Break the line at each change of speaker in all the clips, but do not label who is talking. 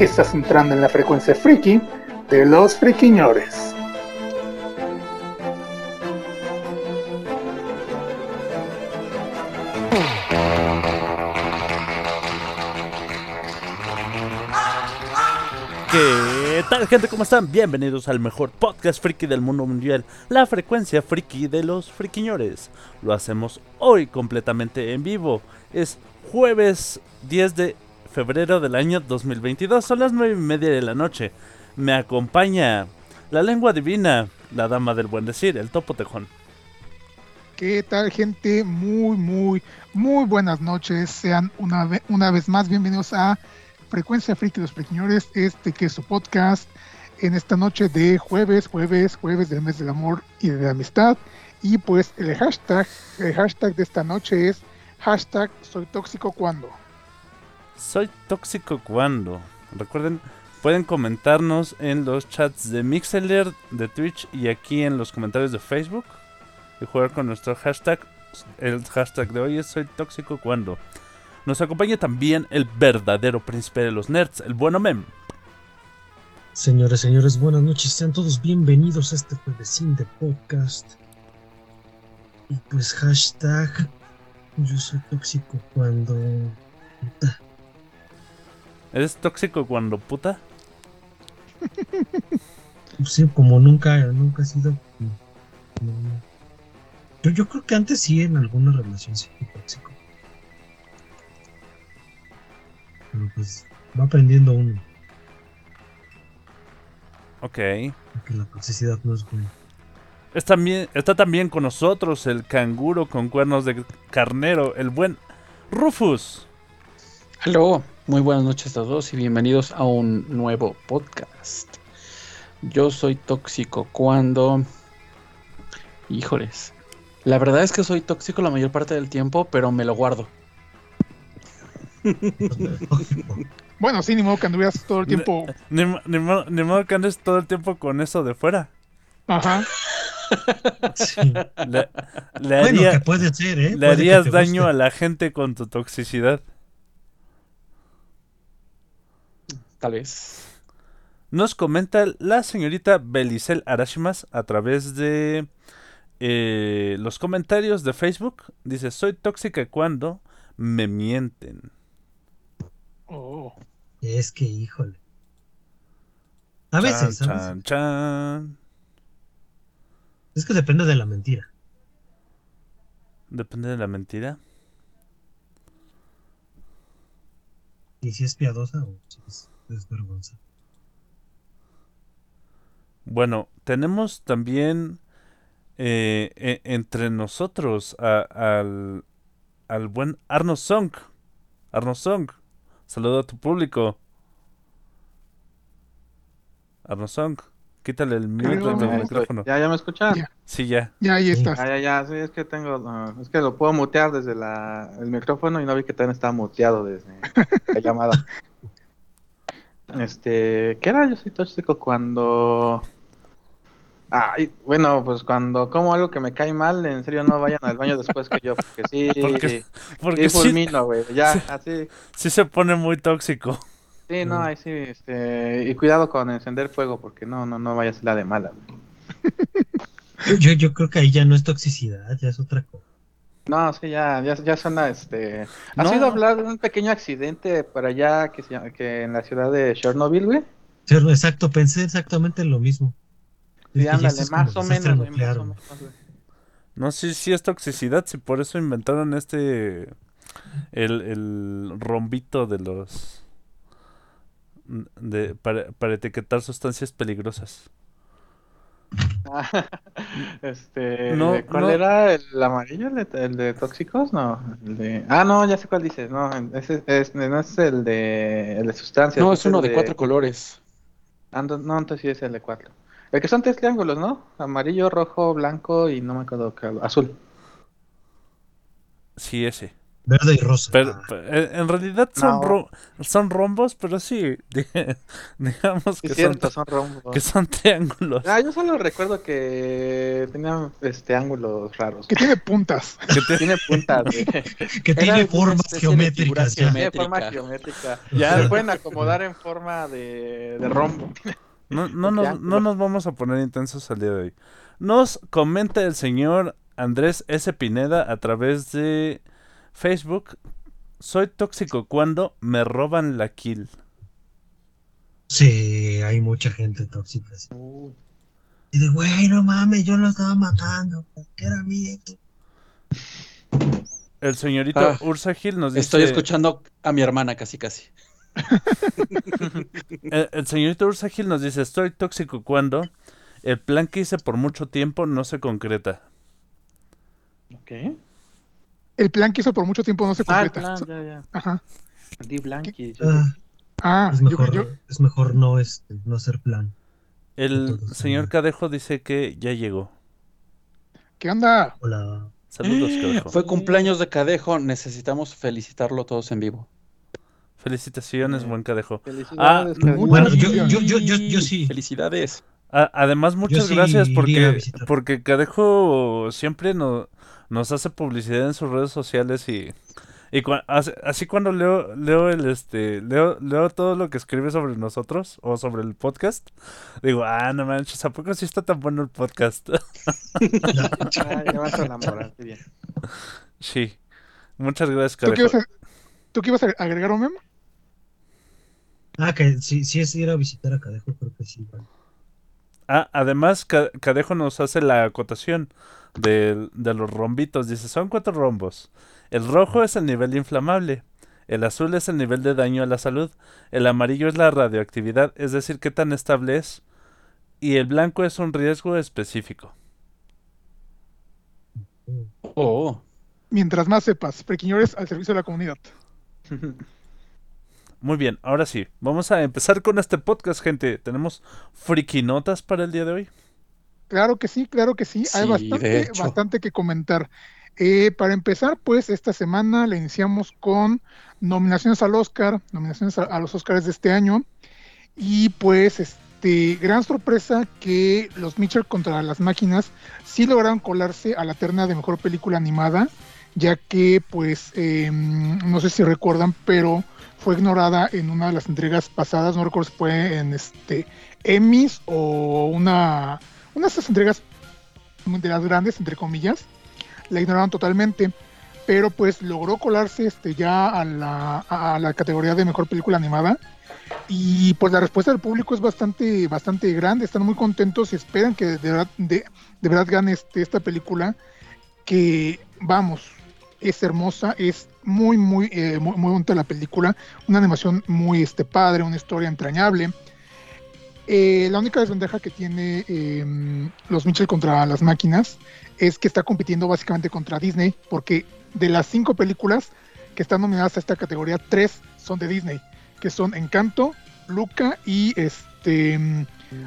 Estás entrando en la frecuencia friki de los friquiñores.
¿Qué tal gente? ¿Cómo están? Bienvenidos al mejor podcast friki del mundo mundial, la frecuencia friki de los friquiñores. Lo hacemos hoy completamente en vivo. Es jueves 10 de febrero del año 2022, son las 9 y media de la noche. Me acompaña la lengua divina, la dama del buen decir, el topo tejón.
¿Qué tal, gente? Muy, muy, muy buenas noches. Sean una, una vez más bienvenidos a Frecuencia Friki los Friquiñores, este que es su podcast en esta noche de jueves, jueves, jueves del mes del amor y de la amistad. Y pues el hashtag, el hashtag de esta noche es hashtag soy tóxico cuando.
Soy tóxico cuando. Recuerden, pueden comentarnos en los chats de Mixeler, de Twitch y aquí en los comentarios de Facebook. Y jugar con nuestro hashtag. El hashtag de hoy es Soy tóxico cuando. Nos acompaña también el verdadero príncipe de los nerds, el bueno Mem.
Señores, señores, buenas noches. Sean todos bienvenidos a este juevesín de podcast. Y pues hashtag yo soy tóxico cuando...
¿Eres tóxico cuando puta?
Sí, como nunca, nunca he sido... no. Yo, yo creo que antes sí en alguna relación sí fui tóxico. Pero pues va aprendiendo uno
Ok.
que la toxicidad no es buena.
Está también, está también con nosotros el canguro con cuernos de carnero, el buen Rufus.
Aló, muy buenas noches a todos y bienvenidos a un nuevo podcast. Yo soy tóxico cuando... Híjoles. La verdad es que soy tóxico la mayor parte del tiempo, pero me lo guardo.
Bueno, sí, ni modo que anduvieras todo el tiempo.
Ni, ni ni modo que andes todo el tiempo con eso de fuera.
Ajá.
Sí.
Le, le
Bueno, que puede ser, ¿eh?
Le harías daño
guste.
a la gente con tu toxicidad.
Tal vez.
Nos comenta la señorita Belicel Arashimas a través de eh, los comentarios de Facebook. Dice, soy tóxica cuando me mienten.
Oh.
Es que, híjole. A veces,
Chan,
a veces.
chan, chan.
Es que depende de la mentira.
Depende de la mentira.
Y si es piadosa o si es desvergonza.
Bueno, tenemos también eh, e- entre nosotros a- al, al buen Arno Song. Arno Song, saluda a tu público. Arno Song, quítale el del
Ya
micrófono.
¿Ya, ya me escuchan?
Ya.
Sí, ya.
Ya ahí estás.
Ah, ya, ya, sí, es que tengo, es que lo puedo mutear desde la, el micrófono y no vi que también estaba muteado desde la llamada. Este, ¿qué era? Yo soy tóxico cuando... Ay, bueno, pues cuando como algo que me cae mal, en serio no vayan al baño después que yo, porque sí,
Porque- Porque sí,
fulmino, güey, ya,
sí.
así,
sí se pone muy tóxico.
sí, no, ahí sí, este, y cuidado con encender fuego, porque no, no, no vaya a ser la de mala, güey.
Yo, yo creo que ahí ya no es toxicidad, ya es otra cosa.
No, sí, ya, ya, ya suena, este...
No.
¿Has oído hablar de un pequeño accidente para allá que, se llama- que en la ciudad de Chernobyl, güey?
Sí, Exacto, pensé exactamente en lo mismo.
Sí, ándale, más o menos, güey, más o menos, güey.
No sé si es toxicidad, si por eso inventaron este. El, el rombito de los. De, para, para etiquetar sustancias peligrosas.
este,
No,
¿de ¿cuál
no.
era el amarillo? ¿El de, el de tóxicos? No, el de... Ah, no, ya sé cuál dices. No, ese es, no es el de, el de sustancias.
No, es uno de cuatro colores.
Ah, no, no, entonces sí es el de cuatro. El que son tres triángulos, ¿no? Amarillo, rojo, blanco y no me acuerdo qué azul.
Sí, ese.
Verde y rosa.
Pero,
Ah,
eh, en realidad son,
No.
ro- son rombos, pero sí, di- digamos que,
cierto,
son,
son rombos.
que son triángulos.
Ah, yo solo recuerdo que tenían este ángulos raros.
Que tiene puntas.
Que te-
Tiene puntas,
que tiene
alguna
formas geométricas.
Tiene forma
Geométrica.
Ya.
Se pueden acomodar en forma de, de rombo.
No, no, nos, no nos vamos a poner intensos al día de hoy. Nos comenta el señor Andrés S. Pineda a través de Facebook. Soy tóxico cuando me roban la kill.
Sí, hay mucha gente tóxica. sí. Y de, güey, no mames, yo lo estaba matando. Que era mío.
El señorito
Ah,
Ursa Gil nos dice...
Estoy escuchando a mi hermana casi casi.
El, el señorito Ursa Gil nos dice, estoy tóxico cuando el plan que hice por mucho tiempo no se concreta.
Ok.
El plan que hizo por mucho tiempo no se
Ah, el
completa.
plan, ya, ya.
Ajá.
Di Blanqui.
Ah,
Ah,
es mejor,
yo-
es mejor no, este, no hacer plan.
El
Entonces,
señor
eh,
Cadejo dice que ya llegó.
¿Qué onda?
Hola.
Saludos, Cadejo.
Fue cumpleaños de Cadejo, necesitamos felicitarlo todos en vivo.
Felicitaciones, buen Cadejo.
Felicidades,
Ah,
Cadejo.
Bueno, yo, yo, yo, yo sí.
Felicidades.
A- además, muchas
sí
gracias porque, porque Cadejo siempre no- nos hace publicidad en sus redes sociales y, y cua- así, cuando leo, leo el este, leo, leo todo lo que escribe sobre nosotros o sobre el podcast, digo, ah, no manches, ¿a poco sí está tan bueno el podcast?
Ah, ya vas a enamorar, qué bien.
sí. Muchas gracias,
¿Tú qué, ibas
Cadejo.
a, ¿Tú qué ibas a agregar, Omem?
Ah, que si, si es ir a visitar a Cadejo, creo que sí.
Ah, además, Ca- Cadejo nos hace la acotación de, los rombitos. Dice, son cuatro rombos. El rojo es el nivel inflamable. El azul es el nivel de daño a la salud. El amarillo es la radioactividad, es decir, qué tan estable es. Y el blanco es un riesgo específico.
Oh,
Mientras más sepas, prequiñores al servicio de la comunidad.
Muy bien, ahora sí, vamos a empezar con este podcast, gente. Tenemos frikinotas para el día de hoy.
Claro que sí, claro que sí. Hay
Sí,
bastante, bastante que comentar. Eh, para empezar, pues esta semana la iniciamos con nominaciones al Oscar, nominaciones a, a los Oscars de este año. Y pues, este, gran sorpresa que los Mitchell contra las máquinas sí lograron colarse a la terna de mejor película animada, ya que, pues, eh, no sé si recuerdan, pero fue ignorada en una de las entregas pasadas, no recuerdo si fue en este Emmys o una, una de estas entregas de las grandes, entre comillas, la ignoraron totalmente, pero pues logró colarse este ya a la, a la categoría de mejor película animada. Y pues la respuesta del público es bastante, bastante grande, están muy contentos y esperan que de verdad, de, de verdad gane este, esta película, que vamos, es hermosa, es muy, muy, eh, muy, muy bonita la película, una animación muy este, padre, una historia entrañable. Eh, la única desventaja que tiene eh, los Mitchell contra las máquinas es que está compitiendo básicamente contra Disney, porque de las cinco películas que están nominadas a esta categoría, tres son de Disney, que son Encanto, Luca y este mm,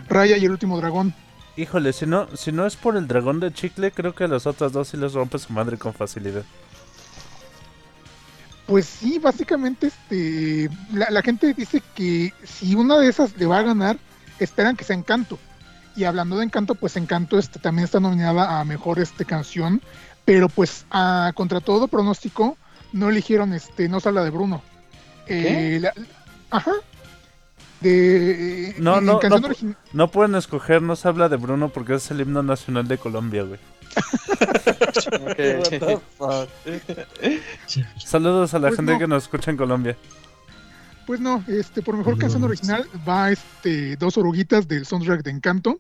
Raya y el último dragón.
Híjole, si no, si no es por el dragón de chicle, creo que las otras dos sí les rompe su madre con facilidad.
Pues sí, básicamente este, la, la gente dice que si una de esas le va a ganar, esperan que sea Encanto. Y hablando de Encanto, pues Encanto este, también está nominada a mejor este, canción, pero pues a, contra todo pronóstico no eligieron este, No se habla de Bruno. Eh, la- ajá. De,
No,
en
no,
canción
no, No pueden escoger, no se habla de Bruno porque es el himno nacional de Colombia, güey. Saludos a la
Pues
gente
no.
que nos escucha en Colombia.
Pues no, este, por mejor canción original va este, dos oruguitas del soundtrack de Encanto.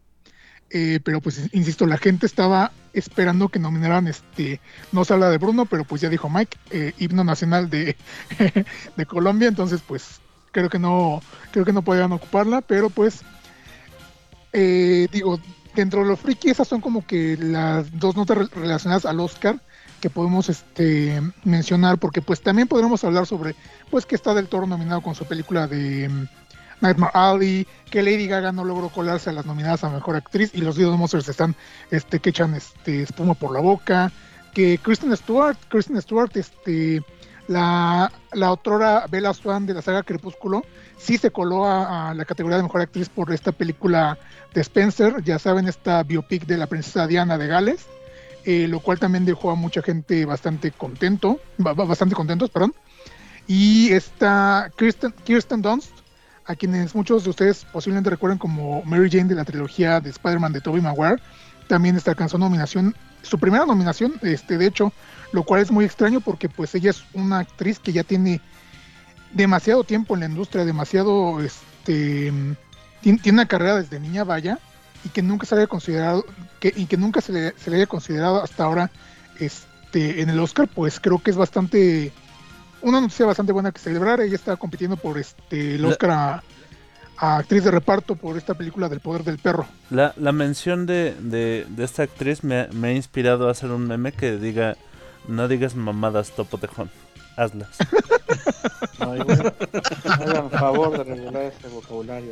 Eh, pero pues insisto, la gente estaba esperando que nominaran este, no se habla de Bruno, pero pues ya dijo Mike, eh, himno nacional de, de Colombia, entonces pues creo que no, creo que no podían ocuparla, pero pues eh, digo, dentro de lo friki, esas son como que las dos notas re- relacionadas al Oscar que podemos este, mencionar, porque pues también podremos hablar sobre pues que está del Toro nominado con su película de mm, Nightmare Alley, que Lady Gaga no logró colarse a las nominadas a Mejor Actriz y los Little Monsters están este, que echan este, espuma por la boca, que Kristen Stewart, Kristen Stewart, este, la, la otrora Bella Swan de la saga Crepúsculo, sí se coló a, la categoría de Mejor Actriz por esta película de Spencer, ya saben, esta biopic de la princesa Diana de Gales, eh, lo cual también dejó a mucha gente bastante contento, ba- ba- bastante contentos, perdón. Y esta Kirsten, Kirsten Dunst, a quienes muchos de ustedes posiblemente recuerden como Mary Jane de la trilogía de Spider-Man de Tobey Maguire, también alcanzó nominación, su primera nominación, este, de hecho, lo cual es muy extraño porque pues ella es una actriz que ya tiene demasiado tiempo en la industria, demasiado, este, tiene, tiene una carrera desde niña, vaya, y que nunca se le haya considerado, que, y que nunca se le, se le haya considerado hasta ahora, este, en el Oscar, pues creo que es bastante, una noticia bastante buena que celebrar. Ella está compitiendo por este el Oscar a, a actriz de reparto por esta película del poder del perro.
La, la mención de, de, de esta actriz me, me ha inspirado a hacer un meme que diga: No digas mamadas, topo tejón. Hazlas.
Ay, güey. Hagan favor de regular ese vocabulario.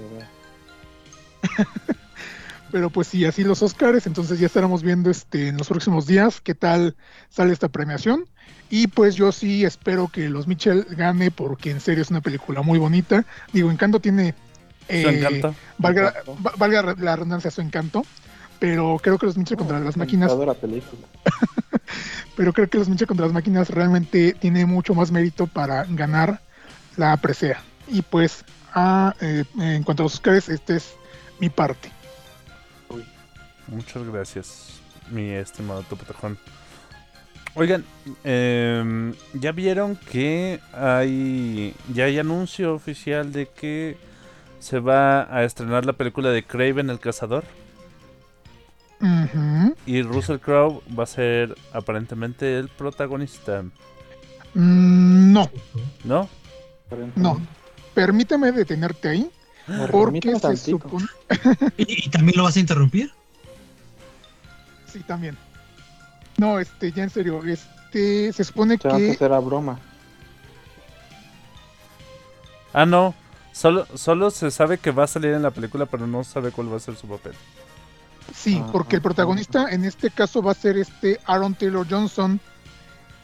Pero pues sí, así los Oscars, entonces ya estaremos viendo este en los próximos días qué tal sale esta premiación. Y pues yo sí espero que Los Mitchell gane porque en serio es una película muy bonita. Digo, Encanto tiene...
¿Su
eh,
encanto?
valga,
Encanto.
va- valga la redundancia su encanto, pero creo que Los Mitchell contra las máquinas
película.
pero creo que los Mitchell contra las máquinas realmente tiene mucho más mérito para ganar la presea. Y pues, ah, eh, en cuanto a los Oscars, esta es mi parte.
Muchas gracias, mi estimado topo tejón. Oigan, em, ya vieron que hay ya hay anuncio oficial de que se va a estrenar la película de Craven el cazador y Russell Crowe va a ser aparentemente el protagonista,
Mm, no,
¿no?
no. Permítame detenerte ahí,
Me
porque se supone...
¿Y, y también lo vas a interrumpir?
Sí, también. No, este, ya en serio, este, se supone
a
que...
hacer a broma.
Ah, no. Solo, solo se sabe que va a salir en la película, pero no sabe cuál va a ser su papel.
Sí,
Ah,
porque el
ah,
protagonista en este caso va a ser este Aaron Taylor Johnson,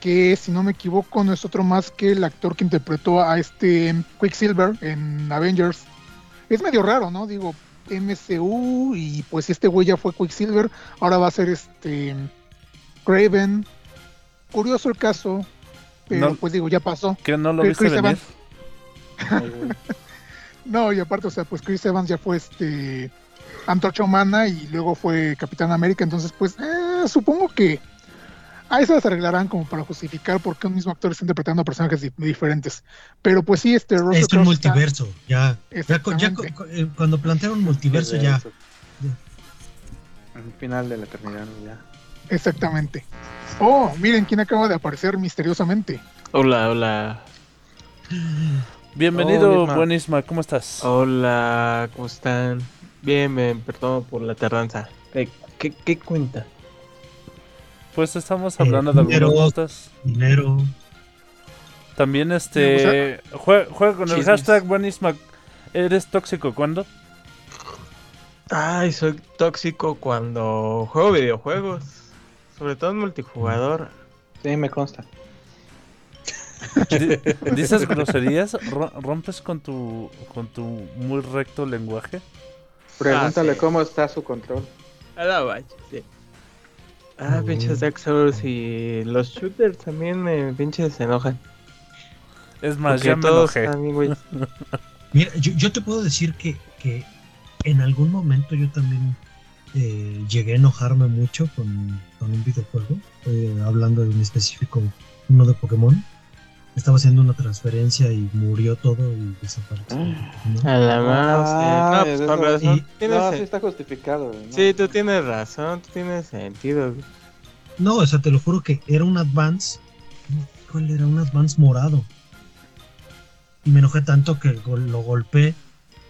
que si no me equivoco no es otro más que el actor que interpretó a este Quicksilver en Avengers. Es medio raro, ¿no? Digo, MCU y pues este güey ya fue Quicksilver, ahora va a ser este Craven. Curioso el caso, pero
No.
pues digo, ya pasó.
¿Que no lo
Chris-
viste venir?
Ay.
No, y aparte, o sea, pues Chris Evans ya fue este Antorcha Humana y luego fue Capitán América, entonces pues eh, supongo que ahí se las arreglarán como para justificar por qué un mismo actor está interpretando a personajes di- diferentes. Pero pues sí, este Russell
Es un
está-
multiverso, ya. Ya, cu- ya cu-
Exactamente.
cu- eh, cuando plantearon multiverso ya.
Al final de la eternidad, ya.
Exactamente. Oh, miren quién acaba de aparecer misteriosamente.
Hola, hola.
Bienvenido,
Oh,
buen Isma, ¿cómo estás?
Hola, ¿cómo están? Bien, bien, perdón por la tardanza. ¿Qué, qué, qué cuenta?
Pues estamos
Eh,
hablando de algunas
dinero.
notas.
Dinero.
También este jue- juega, con el hashtag buen Isma. ¿Eres tóxico cuándo?
Ay, soy tóxico cuando juego videojuegos. Sobre todo en multijugador.
Sí, me consta.
Di- ¿Dices groserías? Ro- ¿Rompes con tu con tu muy recto lenguaje?
Pregúntale
Ah, sí.
cómo está su control.
A la bacha, sí. Ah,
Mm.
pinches Dark Souls y los shooters también me pinches se enojan.
Es más,
Porque
ya me
todos güey.
Mira, yo, yo te puedo decir que, que en algún momento yo también eh, llegué a enojarme mucho con, con un videojuego, eh, hablando en específico uno de Pokémon. Estaba haciendo una transferencia y murió todo y desapareció. ¿no?
A la mouse.
Ah,
no, pues
es
con
eso.
razón.
Y-
tienes
No,
sen-
sí está justificado.
Sí, tú tienes razón, tú tienes sentido. güey.
No, o sea, te lo juro que era un Advance. ¿Cuál era? Un Advance morado. Y me enojé tanto que lo golpeé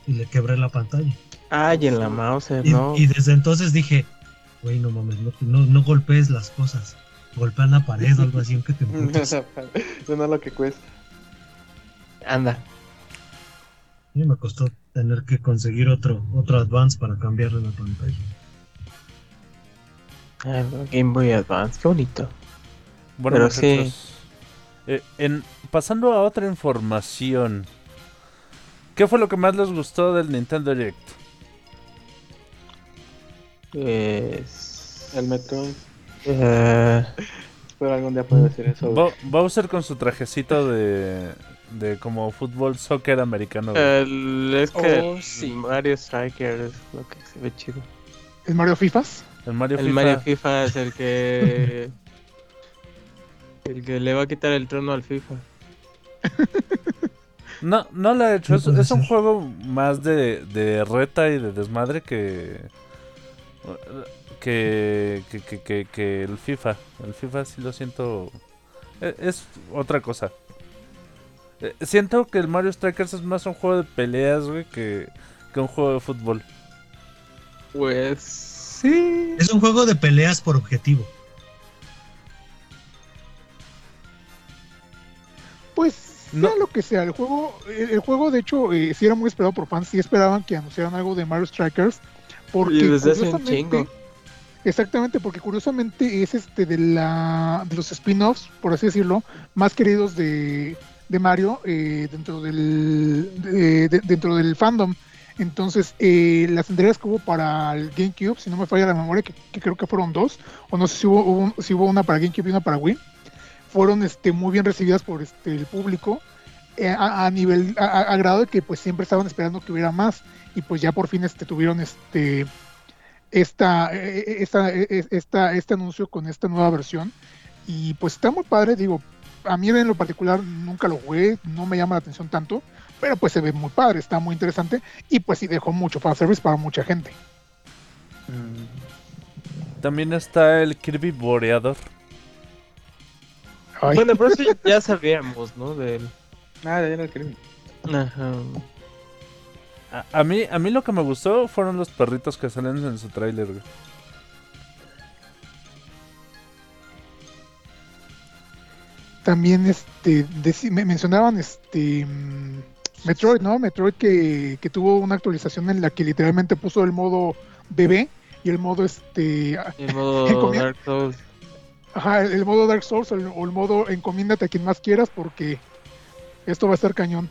y le quebré la pantalla.
Ay, en la Mauser,
Y,
no.
y desde entonces dije, güey, no mames, no, no, no golpees las cosas. Golpea la pared o algo así, aunque te emputes.
Eso no es lo que cuesta.
Anda.
Y me costó tener que conseguir otro, otro advance para cambiarle la pantalla.
Ay, Game Boy Advance, qué bonito.
Bueno,
Pero
muchachos, eh, en, pasando a otra información. ¿Qué fue lo que más les gustó del Nintendo Direct?
Es...
El Metroid.
Eh,
Espero algún día poder decir eso.
Bo- Bowser con su trajecito de, de como fútbol, soccer americano.
el, es que
Oh, sí.
Mario Striker es lo que se ve chido.
¿El Mario Fifas?
el Mario
El
FIFA.
Mario FIFA es el que... el que le va a quitar el trono al FIFA.
No, no lo ha hecho. Es, es un juego más de, de reta y de desmadre que. Que, que, que, que, que el FIFA. El FIFA sí lo siento. e- Es otra cosa. Eh, Siento que el Mario Strikers es más un juego de peleas, güey, que, que un juego de fútbol.
Pues... Sí.
Es un juego de peleas por objetivo.
Pues
No.
sea lo que sea, el juego, el, el juego de hecho eh, sí era muy esperado por fans, sí esperaban que anunciaran algo de Mario Strikers, porque
Y desde hace un chingo.
Exactamente, porque curiosamente es este de la de los spin-offs, por así decirlo, más queridos de, de Mario eh, dentro del de- de- dentro del fandom. Entonces, eh, las entregas que hubo para el GameCube, si no me falla la memoria, que, creo que fueron dos, o no sé si hubo, si hubo una para GameCube y una para Wii, fueron este, muy bien recibidas por este, el público, eh, a, nivel, a- a grado de que pues siempre estaban esperando que hubiera más, y pues ya por fin este, tuvieron este esta, eh, eh, esta, eh, eh, esta, este anuncio con esta nueva versión, y pues está muy padre, digo, a mí en lo particular nunca lo jugué, no me llama la atención tanto, pero pues se ve muy padre, está muy interesante, y pues sí dejó mucho fanservice para mucha gente.
También está el Kirby Boreador.
Ay,
Bueno, pero eso ya sabíamos, ¿no? Del...
Ah, ya era el crimen.
Ajá.
A, a mí, a mí lo que me gustó fueron los perritos que salen en su tráiler, güey.
también este me mencionaban este Metroid, ¿no? Metroid que, que tuvo una actualización en la que literalmente puso el modo bebé y el modo este
El modo Dark Souls.
ajá, el, el modo Dark Souls o el, o el modo encomiéndate a quien más quieras porque esto va a estar cañón.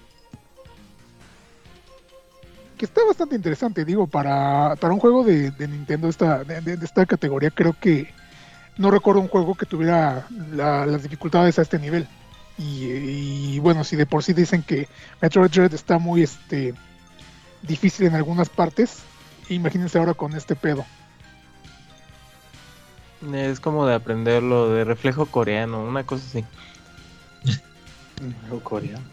Que está bastante interesante, digo, para, para un juego de, de Nintendo esta, de, esta categoría, creo que no recuerdo un juego que tuviera la- las dificultades a este nivel. Y, y, bueno, si de por sí dicen que Metroid Dread está muy este difícil en algunas partes, imagínense ahora con este pedo.
Es como de aprenderlo de reflejo coreano, una cosa así.
O coreano.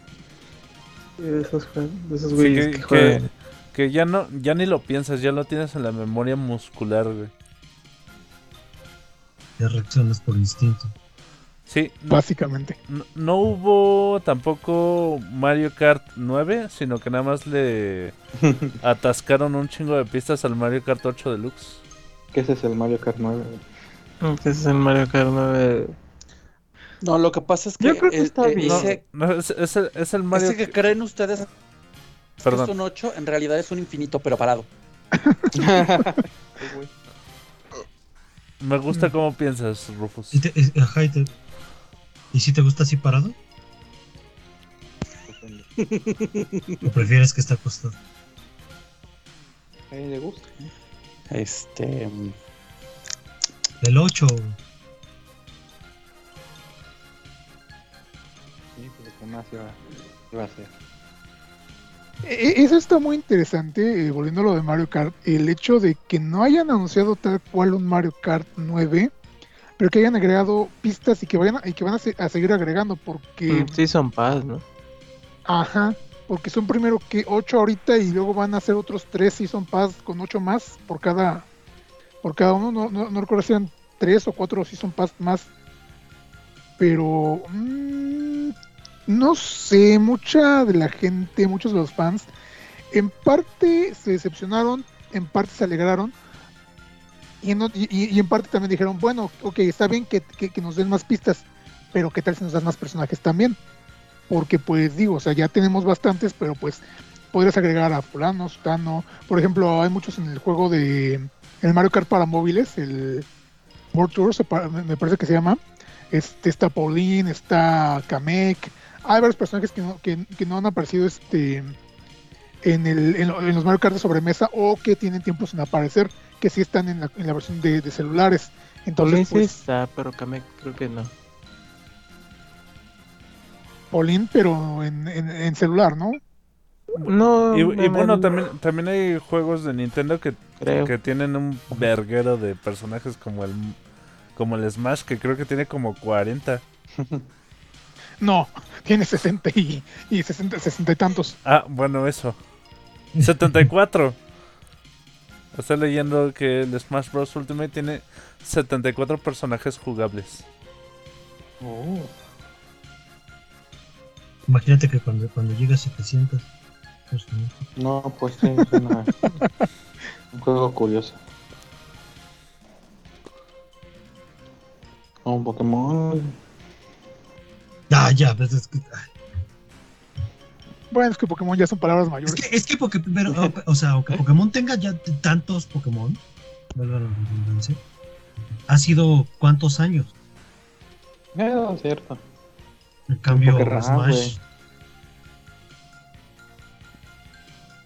De esos, de esos güeyes
que,
que
que-
juegan.
que ya no, ya ni lo piensas, ya lo tienes en la memoria muscular, güey.
Ya reaccionas por instinto.
Sí,
Básicamente.
no- no hubo tampoco Mario Kart 9, sino que nada más le atascaron un chingo de pistas al Mario Kart 8 Deluxe.
Que ese es el Mario Kart 9.
Ese es el Mario Kart 9.
No, lo que pasa es que,
Yo creo que está
eh,
bien.
No,
ese,
no, es, es el, es el Mario
ese que creen ustedes que es
Perdón.
un 8, en realidad es un infinito, pero parado.
Me gusta cómo piensas, Rufus.
¿Y, te- es- ajá, y te- ¿y si te gusta así parado? ¿O prefieres que esté acostado?
A mí le gusta.
Este.
El 8.
Sí, pues que más iba, iba a hacer.
E- Eso está muy interesante, eh, volviendo a lo de Mario Kart, el hecho de que no hayan anunciado tal cual un Mario Kart 9, pero que hayan agregado pistas y que vayan a, y que van a, se- a seguir agregando, porque,
Mm, Sí, son paz, ¿no?
ajá, porque son primero que 8 ahorita y luego van a hacer otros 3 Season Pass con 8 más por cada, por cada uno, no, no, no recuerdo si eran 3 o 4 Season Pass más, pero mm, no sé, mucha de la gente, muchos de los fans, en parte se decepcionaron en parte se alegraron y en, parte también dijeron, bueno, ok, está bien que, nos den más pistas, pero ¿qué tal si nos dan más personajes también? Porque pues digo, o sea, ya tenemos bastantes, pero pues podrías agregar a fulano, sutano. Por ejemplo, hay muchos en el juego de el Mario Kart para móviles, el World Tour, me parece que se llama. Este, está Pauline, está Kamek. Hay varios personajes que no, que, que no han aparecido este en, el, en, lo- en los Mario Kart de sobremesa o que tienen tiempo sin aparecer, que sí están en la, en la versión de, de celulares. Entonces, pues,
está, pero Kamek creo que no.
Pauline, pero en, en, en celular, ¿no?
No,
Y, bueno, también, también hay juegos de Nintendo que,
creo.
que tienen un verguero de personajes como el como el Smash, que creo que tiene como 40.
No, tiene 60 y, y 60, 60 y tantos.
Ah, bueno, eso. 74. Estoy leyendo que el Smash Bros. Ultimate tiene 74 personajes jugables.
Imagínate que cuando, cuando llega a 700 personas.
No, pues sí, es una- un juego curioso. Un Pokémon.
Ah, ya, ves, es que, ay,
Bueno, es que Pokémon ya son palabras
es
mayores.
que, es que Poké- pero, o, o sea, aunque Pokémon tenga ya tantos Pokémon, valga la redundancia, ha sido cuántos años.
Eh, cierto.
En cambio, Smash.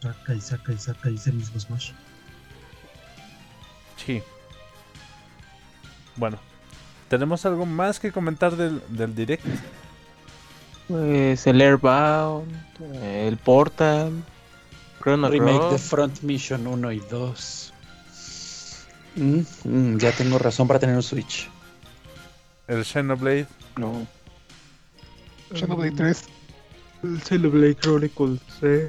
Saca y saca y saca y es el mismo Smash.
Sí. Bueno, ¿tenemos algo más que comentar del, del direct?
Pues el Airbound, el Portal, Chrono
Remake de
Cross.
Front Mission 1 y 2. Mm, mm, ya tengo razón para tener un Switch.
El Xenoblade.
No.
Xenoblade 3.
El Xenoblade Chronicles, sí.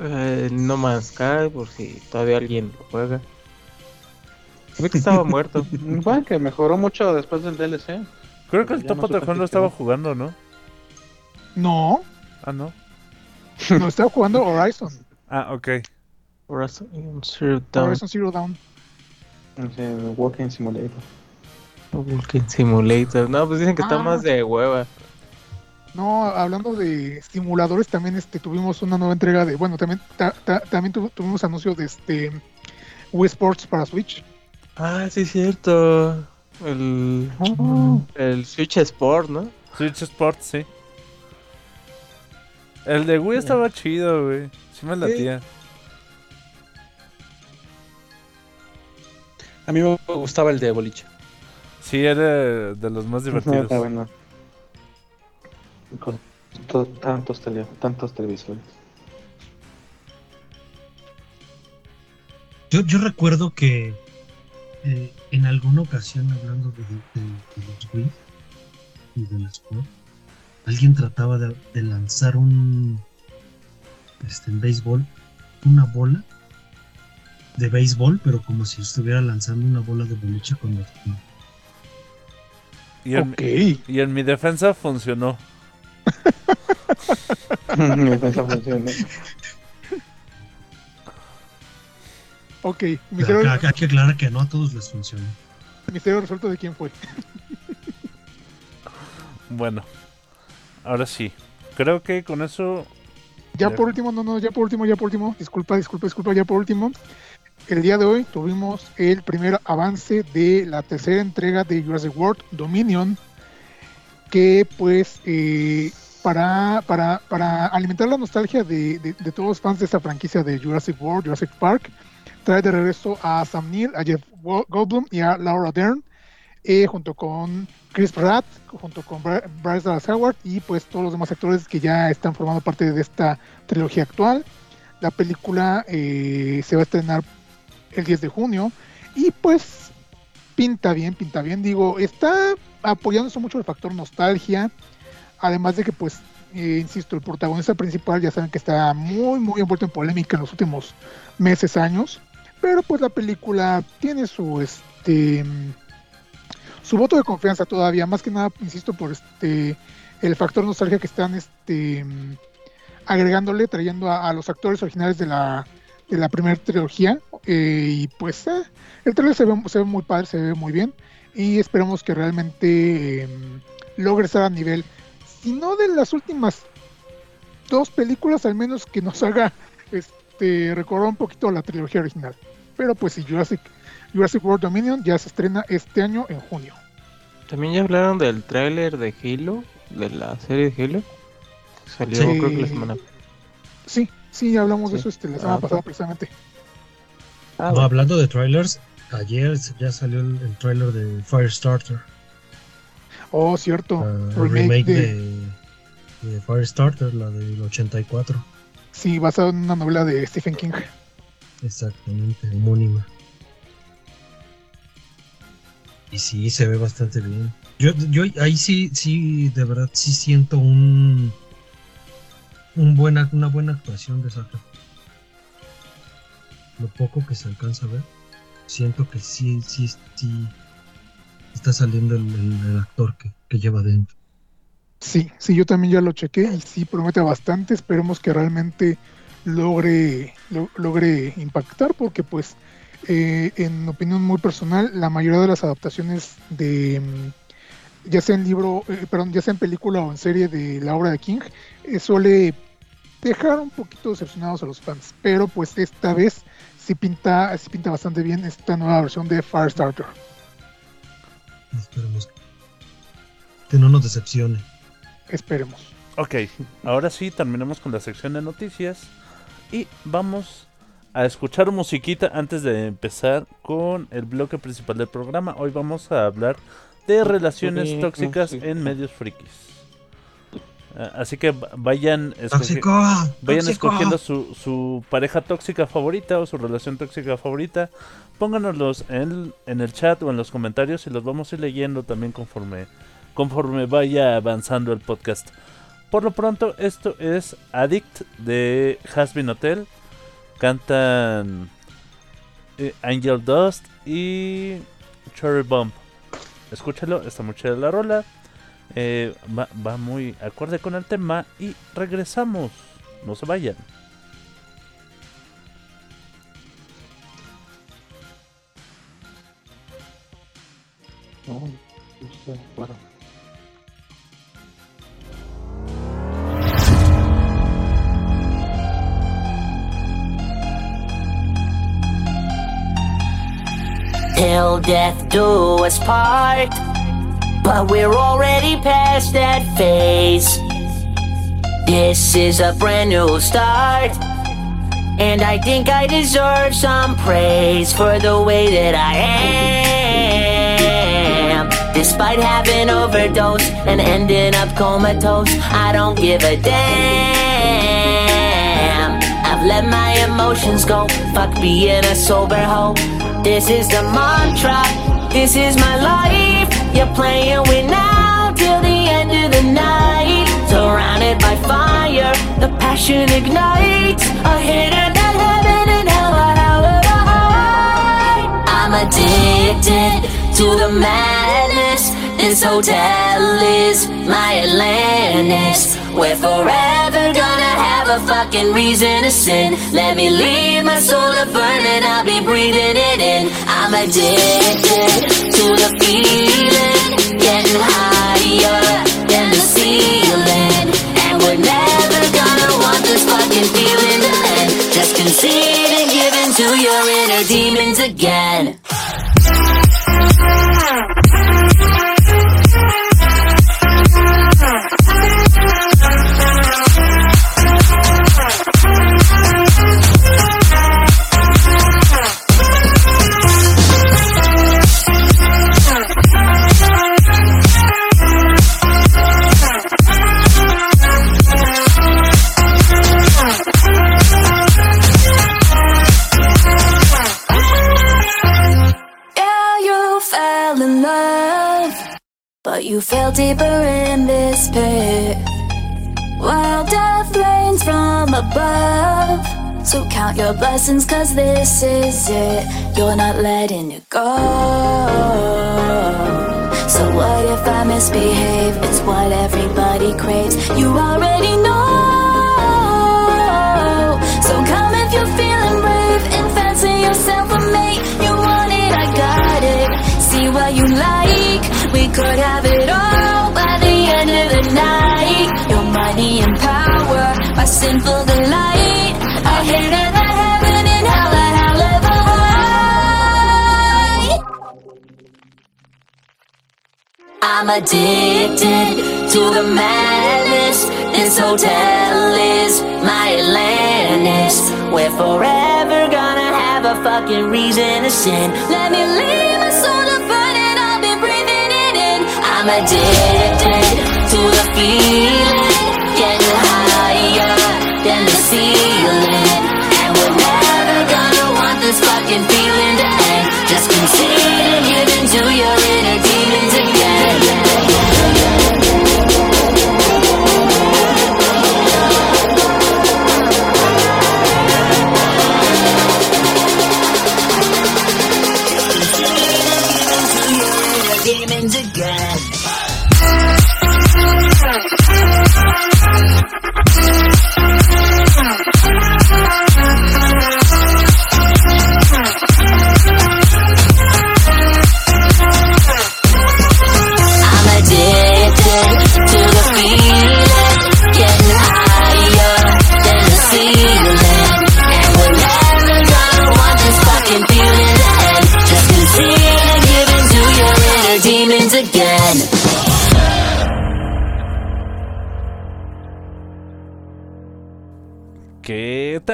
Eh, El No Man's Sky, por si todavía alguien lo juega. Vi que estaba muerto.
Bueno, que mejoró mucho después del DLC.
Creo que el Topo
no
Tejón lo estaba jugando, ¿no?
No,
Ah, no.
no estaba jugando Horizon.
Ah, ok.
Horizon Zero Dawn,
Horizon Zero Dawn.
El Walking Simulator.
Vulcan Simulator. No, pues dicen que está
Ah.
más de hueva.
No, hablando de simuladores, también este tuvimos una nueva entrega de, bueno, también ta- ta- también tu- tuvimos anuncio de este Wii Sports para Switch.
Ah, sí, cierto. El, el Switch Sport, ¿no?
Switch Sports, sí. El de Wii estaba chido, güey. Sí me latía.
A mí me gustaba el de boliche.
Sí, era de los más divertidos.
Está bueno. Costó tantos, tele- tantos televisores.
Yo, yo recuerdo que eh, en alguna ocasión, hablando de, de- de los Wii y del Sport, alguien trataba de, de lanzar un. Este, en béisbol, una bola de béisbol, pero como si estuviera lanzando una bola de boliche con los.
Y, en,
Ok.
y en mi defensa funcionó.
Mi defensa funciona.
Ok, misterio,
Hay, hay que aclarar que no a todos les funciona.
misterio resuelto de quién fue.
Bueno, ahora sí. Creo que con eso.
Ya
Ya.
por último, no, no, ya por último, ya por último, disculpa, disculpa, disculpa, ya por último. El día de hoy tuvimos el primer avance de la tercera entrega de Jurassic World Dominion, que pues eh, para, para, para alimentar la nostalgia de, de- de todos los fans de esta franquicia de Jurassic World, Jurassic Park, trae de regreso a Sam Neill, a Jeff Go- Goldblum y a Laura Dern, eh, junto con Chris Pratt, junto con Bryce Dallas Howard y pues todos los demás actores que ya están formando parte de esta trilogía actual. La película eh, se va a estrenar el 10 de junio y pues pinta bien, pinta bien. Digo, está apoyándose mucho el factor nostalgia, además de que pues, eh, insisto, el protagonista principal ya saben que está muy, muy envuelto en polémica en los últimos meses, años, pero pues la película tiene su, este, su voto de confianza todavía, más que nada, insisto, por este, el factor nostalgia que están, este, agregándole, trayendo a, los actores originales de la, de la primera trilogía. eh, y pues eh, el trailer se ve, se ve muy padre, se ve muy bien. Y esperemos que realmente eh, logre estar a nivel, si no de las últimas dos películas, al menos que nos haga este, recordar un poquito la trilogía original. Pero pues sí, Jurassic, Jurassic World Dominion ya se estrena este año en junio.
También ya hablaron del tráiler de Halo, de la serie de Halo. Salió
Sí.
creo que la semana.
Sí, sí, hablamos de
Sí.
eso este, la semana
Ah,
pasada precisamente.
Ah,
No,
bueno.
hablando de trailers, ayer ya salió el, el trailer de Firestarter,
Oh, cierto.
la
remake,
remake
de,
de, de Firestarter, la del 84,
Sí, basado en una novela de Stephen King.
Exactamente, homónima. Y sí, se ve bastante bien. Yo, yo ahí sí, sí, de verdad, sí siento un, un buena, una buena actuación de Saka. Lo poco que se alcanza a ver, siento que sí, sí, sí está saliendo el, actor que, que lleva dentro.
Sí, sí, yo también ya lo chequé y sí promete bastante. Esperemos que realmente logre, lo- logre impactar porque pues eh, en opinión muy personal, la mayoría de las adaptaciones de mm, ya sea en libro, eh, perdón, ya sea en película o en serie de la obra de King, eh, suele dejar un poquito decepcionados a los fans. Pero pues esta vez sí pinta, sí pinta bastante bien esta nueva versión de Firestarter.
Esperemos que no nos decepcione.
Esperemos.
Ok, ahora sí terminamos con la sección de noticias y vamos a escuchar musiquita antes de empezar con el bloque principal del programa. Hoy vamos a hablar de relaciones
Sí,
tóxicas
sí.
en medios frikis. Ah, Así que va- vayan, escogi-
¡Tóxico!
vayan
¡Tóxico!
escogiendo su, su pareja tóxica favorita o su relación tóxica favorita. Pónganoslos en, en el chat o en los comentarios y los vamos a ir leyendo también conforme, conforme vaya avanzando el podcast. Por lo pronto, esto es Addict de Hasbin Hotel. Cantan eh, Angel Dust y Cherry Bomb. Escúchalo, está muy chida la rola. Eh, va, va muy acorde con el tema y regresamos. No se vayan.
No.
Till death do us part. But we're already past that phase. This is a brand new start. And I think I deserve some praise for the way that I am. Despite having overdosed and ending up comatose, I don't give a damn. I've let my emotions go. Fuck being a sober hoe. This is the mantra. This is my life. You're playing with now till the end of the night. Surrounded by fire, the passion ignites. A hitter that heaven and hell are hell of a. I'm addicted to the madness. This hotel is my Atlantis. We're forever gonna have a fucking reason to sin. Let me leave my soul to burn and I'll be breathing it in. I'm addicted to the feeling, getting higher than the ceiling. And we're never gonna want this fucking feeling to end. Just concede and give in to your inner demons again. Fell in love, but you fell deeper in this pit. While death rains from above, so count your blessings, cause this is it. You're not letting it go. So, what if I misbehave? It's what everybody craves. You already know. So, come if you're feeling brave
and fancy yourself a mate. You want it, I got it. See why you lie
could have it all by the end of the night. Your money and power, my sinful delight. I hate that heaven and hell that I live high. I'm addicted to the madness. This hotel is my Atlantis. We're forever gonna have a fucking reason to sin. Let me leave I'm addicted to the feeling, getting higher than the ceiling. And we're never gonna want this fucking feeling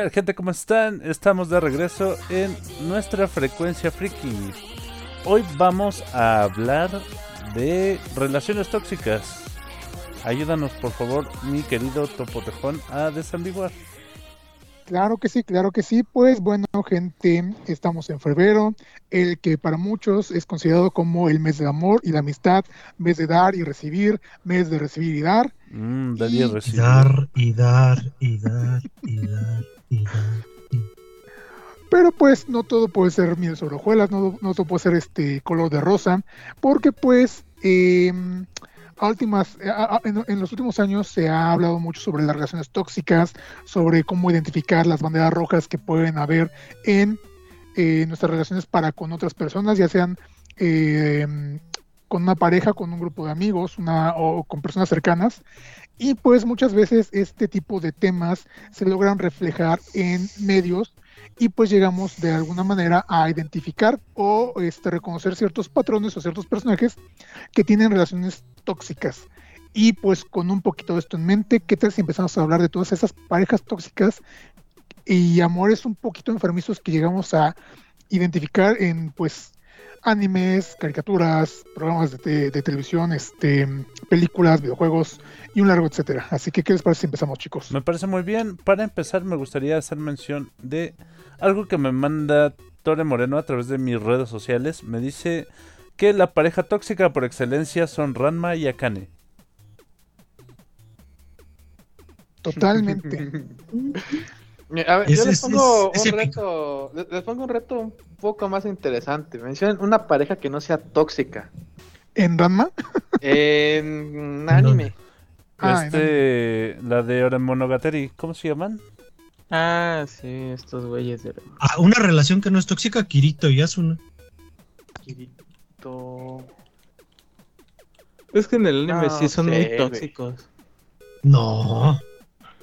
tal, gente? ¿Cómo están? Estamos de regreso en nuestra frecuencia friki. Hoy vamos a hablar de relaciones tóxicas. Ayúdanos, por favor, mi querido Topotejón, a desambiguar.
Claro que sí, claro que sí. Pues bueno, gente, estamos en febrero, el que para muchos es considerado como el mes del amor y la amistad, mes de dar y recibir, mes de recibir y dar.
Dani
Y
Y dar, y dar, y dar, y dar,
Pero pues no todo puede ser miel sobre hojuelas, no, no todo puede ser este color de rosa, porque pues em, últimas, a- en, los últimos años se ha hablado mucho sobre las relaciones tóxicas, sobre cómo identificar las banderas rojas que pueden haber en eh, nuestras relaciones para con otras personas, ya sean em, con una pareja, con un grupo de amigos, una, o con personas cercanas. Y pues muchas veces este tipo de temas se logran reflejar en medios y pues llegamos de alguna manera a identificar o este, reconocer ciertos patrones o ciertos personajes que tienen relaciones tóxicas. Y pues con un poquito de esto en mente, ¿qué tal si empezamos a hablar de todas esas parejas tóxicas y amores un poquito enfermizos que llegamos a identificar en pues animes, caricaturas, programas de, te- de televisión, este, películas, videojuegos y un largo etcétera. Así que, ¿qué les parece si empezamos, chicos?
Me parece muy bien. Para empezar, me gustaría hacer mención de algo que me manda Tore Moreno a través de mis redes sociales. Me dice que la pareja tóxica por excelencia son Ranma y Akane.
Totalmente.
A ver,
Es-
yo les
es-
pongo
es- es
un reto, les les pongo un reto un poco más interesante. Mencionen una pareja que no sea tóxica
¿En Ranma?
en anime.
Ah,
este, la de Oremonogatari, ¿cómo se llaman?
Ah, sí, estos güeyes de
Ah, una relación que no es tóxica, Kirito y Asuna.
Kirito.
Es que en el anime
No
sí son
sé,
muy
güey.
tóxicos.
No,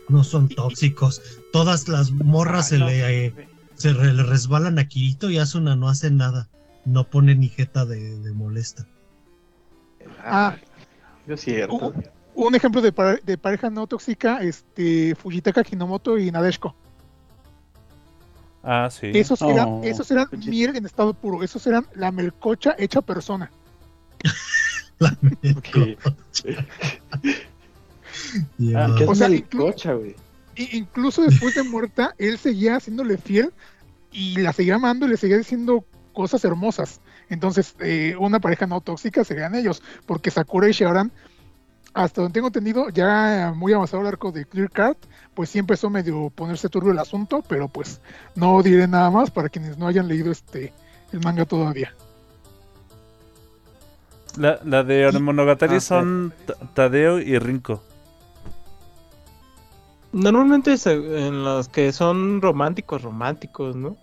no son tóxicos. Todas las morras se, le, eh,
güey.
se re- le resbalan a Kirito y Asuna no hace nada. No pone ni jeta de, de molesta.
Ah.
Yo cierto.
Un ejemplo de, pare- de pareja no tóxica, este, Fujitaka Hinomoto y Nadeshko.
Ah, sí.
Esos eran,
Oh,
esos eran miel en estado puro, esos eran la melcocha hecha persona.
La
Ok.
Ya.
Ah, ¿Qué es
O sea,
melcocha, güey?
Y incluso después de muerta, él seguía haciéndole fiel y la seguía amando y le seguía diciendo cosas hermosas. Entonces, eh, una pareja no tóxica serían ellos, porque Sakura y Shaoran, hasta donde tengo entendido, ya muy avanzado el arco de Clear Card, pues sí empezó medio ponerse turbio el asunto, pero pues no diré nada más para quienes no hayan leído este el manga todavía.
La, la de Oremonogatari
Ah,
son Ta- Tadeo y Rinko.
Normalmente se- en los que son románticos, románticos, ¿no?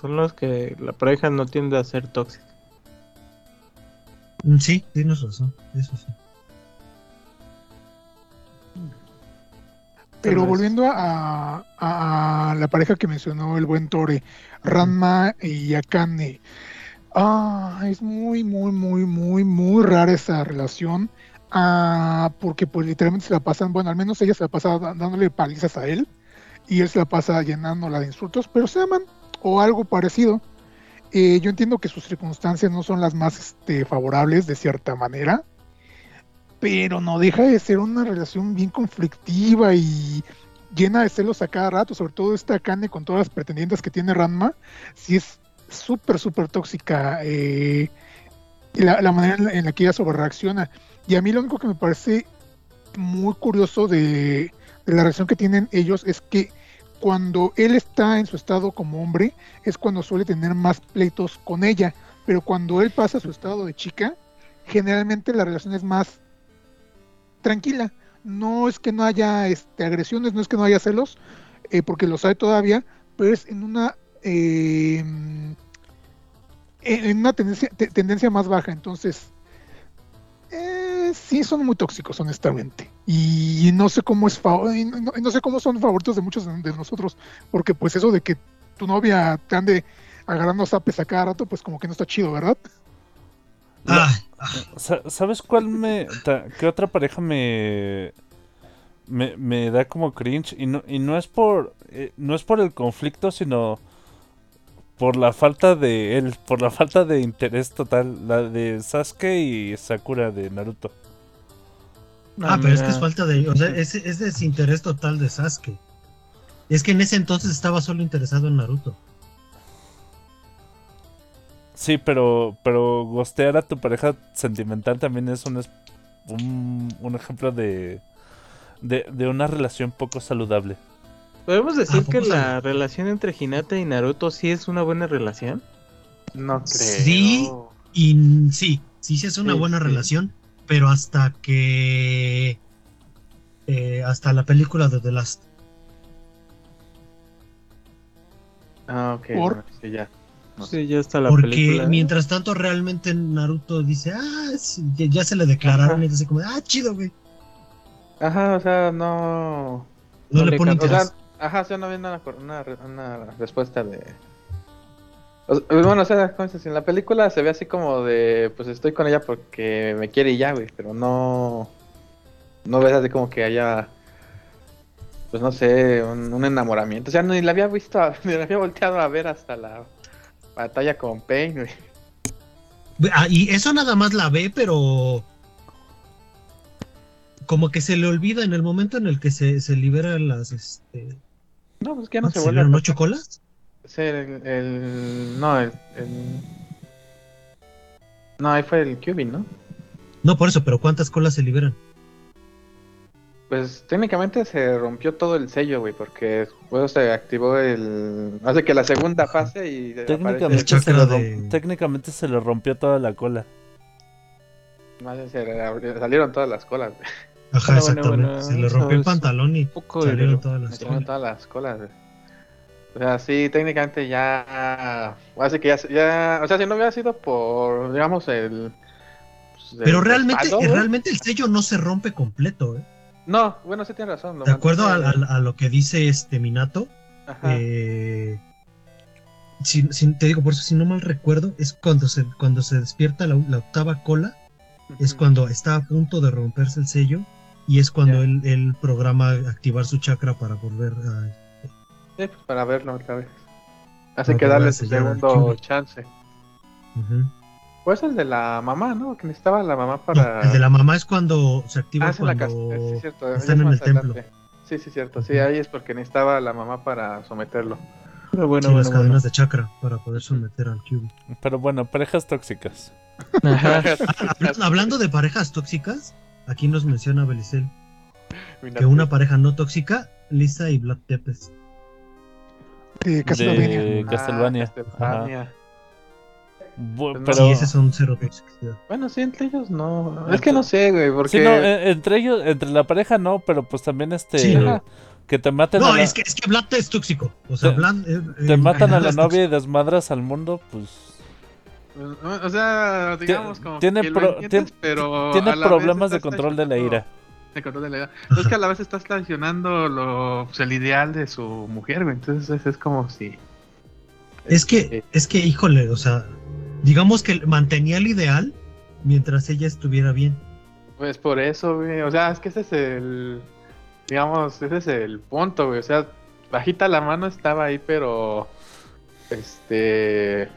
Son los que la pareja no tiende a ser tóxica.
Mm, Sí, tienes razón, eso sí.
Pero volviendo a, a- a la pareja que mencionó el buen Tore, Ranma y Akane. Ah, es muy, muy, muy, muy, muy rara esa relación. Ah, porque pues literalmente se la pasan, bueno, al menos ella se la pasa dándole palizas a él y él se la pasa llenándola de insultos, pero se aman o algo parecido. Eh, yo entiendo que sus circunstancias no son las más este, favorables de cierta manera, pero no deja de ser una relación bien conflictiva y llena de celos a cada rato, sobre todo esta Kane con todas las pretendientes que tiene Ranma, sí es súper, súper tóxica eh, la, la manera en la, que ella sobre reacciona. Y a mí lo único que me parece muy curioso de, la relación que tienen ellos es que cuando él está en su estado como hombre es cuando suele tener más pleitos con ella, pero cuando él pasa a su estado de chica, generalmente la relación es más tranquila. No es que no haya este, agresiones, no es que no haya celos, eh, porque los hay todavía, pero es en una eh, en una tendencia, te- tendencia más baja. Entonces, eh, sí son muy tóxicos, honestamente. Y no sé cómo es y no, no sé cómo son favoritos de muchos de, de nosotros, porque pues eso de que tu novia te ande agarrando zapes a cada rato, pues como que no está chido, ¿verdad?
Ah,
Sa- ¿Sabes cuál me... ta- qué otra pareja me... Me, me da como cringe y no, y no es por eh, no es por el conflicto sino por la falta de él por la falta de interés total la de Sasuke y Sakura de Naruto
ah, pero es que es falta de. O sea, es, es desinterés total de Sasuke. Es que en ese entonces estaba solo interesado en Naruto.
sí pero pero gostear a tu pareja sentimental también es un es- un, un ejemplo de, de de una relación poco saludable
¿Podemos decir
¿A
que la relación entre Hinata y Naruto sí es una buena relación?
No creo.
Sí. Y sí, sí, sí es una
Sí,
buena
sí.
relación, pero hasta que. eh, hasta la película de The Last.
Ah, ok.
¿Por?
bueno, sí, ya. No
Sí, ya está la
Porque
película.
mientras tanto, realmente Naruto dice, ah, sí, ya, ya se le declararon,
Ajá.
y dice como, ah, chido, güey.
Ajá, o sea, no.
No, le
le
pone
ca- o sea,
interés.
Ajá, sea, no una, una, una respuesta de. o- bueno, o sea, ¿cómo dices? en la película se ve así como de, pues estoy con ella porque me quiere y ya, güey, pero no, no ves así como que haya, pues no sé, un, enamoramiento, o sea, ni la había visto, ni la había volteado a ver hasta la batalla con Pain, güey.
Ah, y eso nada más la ve, pero como que se le olvida en el momento en el que se, se liberan las, este,
No, pues que ya no se
¿se
vuelve a
liberan
tocar.
ocho colas?
Sí, el, el- no, el, el- no, ahí fue el Cubing, ¿no?
No, por eso, pero ¿cuántas colas se liberan?
Pues técnicamente se rompió todo el sello, güey, porque después se activó el... Hace que la segunda fase y aparece...
técnicamente se, le
de-
técnicamente se le rompió toda la cola
Más bien se le abri- salieron todas las colas, güey.
Ajá,
Bueno,
exactamente.
bueno,
se le rompió el pantalón y salieron todas las colas.
todas las colas. O sea, sí, técnicamente ya... Hace que ya, ya... O sea, si no hubiera sido por, digamos, el... pues, el
Pero realmente, realmente el sello no se rompe completo, ¿eh?
No, bueno, sí tienes razón.
De acuerdo a,
mantiene-
a- a lo que dice este Minato, eh, si, si- te digo, por eso, si no mal recuerdo, es cuando se, cuando se despierta la, la octava cola, es cuando está a punto de romperse el sello y es cuando él, él programa activar su chakra para volver a...
Sí, pues para verlo otra vez. Hace
Para
que darle su segundo chance.
Ujú.
Pues el de la mamá, ¿no? Que necesitaba la mamá
No,
para.
el de la mamá es cuando se activa
Ah, es la
cuando...
eh, Sí, cierto.
están
es
en el templo.
adelante. Sí, sí, cierto. Sí, ahí es porque necesitaba la mamá para someterlo.
Pero bueno,
sí,
bueno,
las
bueno.
cadenas de chakra para poder someter al cubo.
pero bueno parejas tóxicas
Hablando de parejas tóxicas, aquí nos menciona Belicel que una pareja no tóxica, Lisa y Vlad Tepes.
De Castlevania.
de
Ah,
Castlevania Ajá.
Castlevania.
Bu-
Pues
pero
Sí, ese son cero toxicidad.
Bueno, sí, entre ellos no. Es que no sé, güey, porque.
Sí, no, eh, entre ellos, entre la pareja no, pero pues también este
Sí,
no.
que te maten a
No,
la,
es que, es que Vlad es tóxico. O sea,
Te-
Vlad. eh,
te
eh,
matan a la novia y desmadras al mundo, pues
O sea, digamos como
tiene
que lo entiendes, pero
problemas de control de la ira.
de control de la ira. No es que a la vez estás traicionando lo, pues, el ideal de su mujer, güey. Entonces es, es como si.
Es que,
este,
es que, híjole, o sea, digamos que mantenía el ideal mientras ella estuviera bien.
Pues por eso, güey. O sea, es que ese es el. Digamos, ese es el punto, güey. O sea, bajita la mano estaba ahí, pero. Este.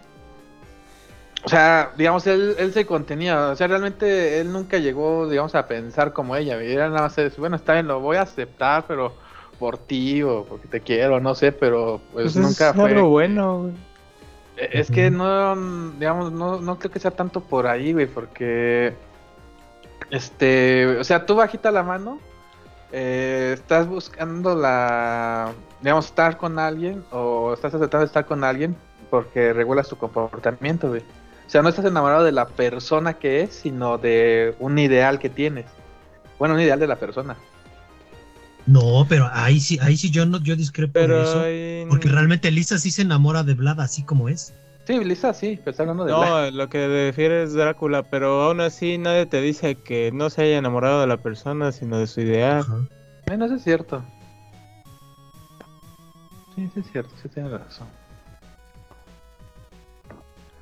O sea, digamos, él, él se contenía. O sea, realmente él nunca llegó, digamos, a pensar como ella. Era nada más, bueno, está bien, lo voy a aceptar, pero por ti o porque te quiero, no sé, pero pues,
Pues
nunca
es
fue.
algo bueno, güey.
Eh, Es que no, digamos, no, no creo que sea tanto por ahí, güey, porque, este, o sea, tú bajita la mano, eh, estás buscando la, digamos, estar con alguien o estás de estar con alguien porque regulas tu comportamiento, güey. O sea, no estás enamorado de la persona que es, sino de un ideal que tienes. Bueno, un ideal de la persona.
No, pero ahí sí, ahí sí yo no, yo discrepo de
Pero
eso.
ahí-
Porque realmente Lisa sí se enamora de Vlad así como es.
Sí, Lisa, sí, pero está hablando de
No, lo que refiere es Drácula, pero aún así nadie te dice que no se haya enamorado de la persona, sino de su ideal.
Ajá.
Bueno, eso es cierto. Sí, sí es cierto, sí tienes razón.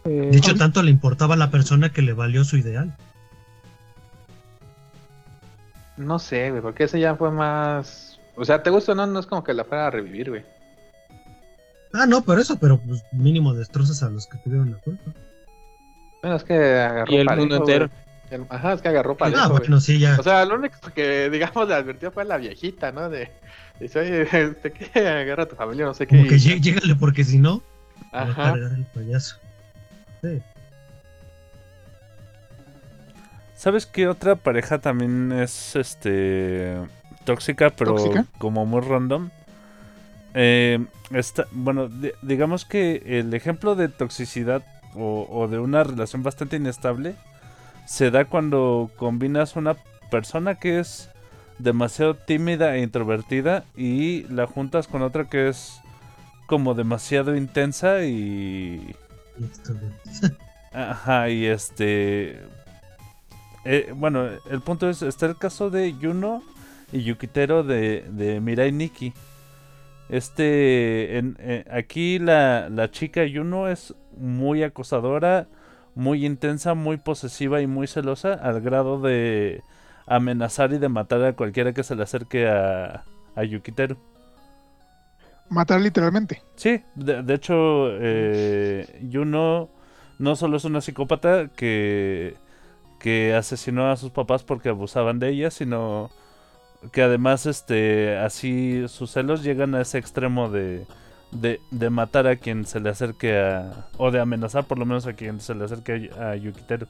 Eh,
De hecho, tanto le importaba a la persona que le valió su ideal.
No sé, güey, porque ese ya fue más. O sea, ¿te gusta o no? No es como que la fuera a revivir, güey.
Ah, no, pero eso, pero pues mínimo destrozas a los que tuvieron la culpa.
Bueno, es que agarró
y el
parejo,
mundo entero.
güey. Ajá, es que agarró parejo,
ah,
güey.
bueno, sí, ya.
O sea, lo único que, digamos, le advirtió fue la viejita, ¿no? De. Dice, oye, este, ¿qué? Agarra a tu familia, no sé qué.
como que llé- llégale porque si no, va a
Ajá.
cargar el payaso. Sí.
¿Sabes qué otra pareja también es este tóxica, pero
¿Tóxica?
como muy random? Eh, esta- bueno, di- digamos que el ejemplo de toxicidad o, o de una relación bastante inestable se da cuando combinas una persona que es demasiado tímida e introvertida y la juntas con otra que es como demasiado intensa y Ajá, y este. eh, bueno, el punto es: está el caso de Yuno y Yukitero de, de Mirai Nikki. Este. en- eh, aquí la, la chica Yuno es muy acosadora, muy intensa, muy posesiva y muy celosa, al grado de amenazar y de matar a cualquiera que se le acerque a, a Yukitero.
Matar literalmente.
Sí, de, de hecho, eh, Yuno no solo es una psicópata que, que asesinó a sus papás porque abusaban de ella, sino que además, este, así sus celos llegan a ese extremo de, de, de matar a quien se le acerque a, o de amenazar por lo menos a quien se le acerque a, a Yukiteru.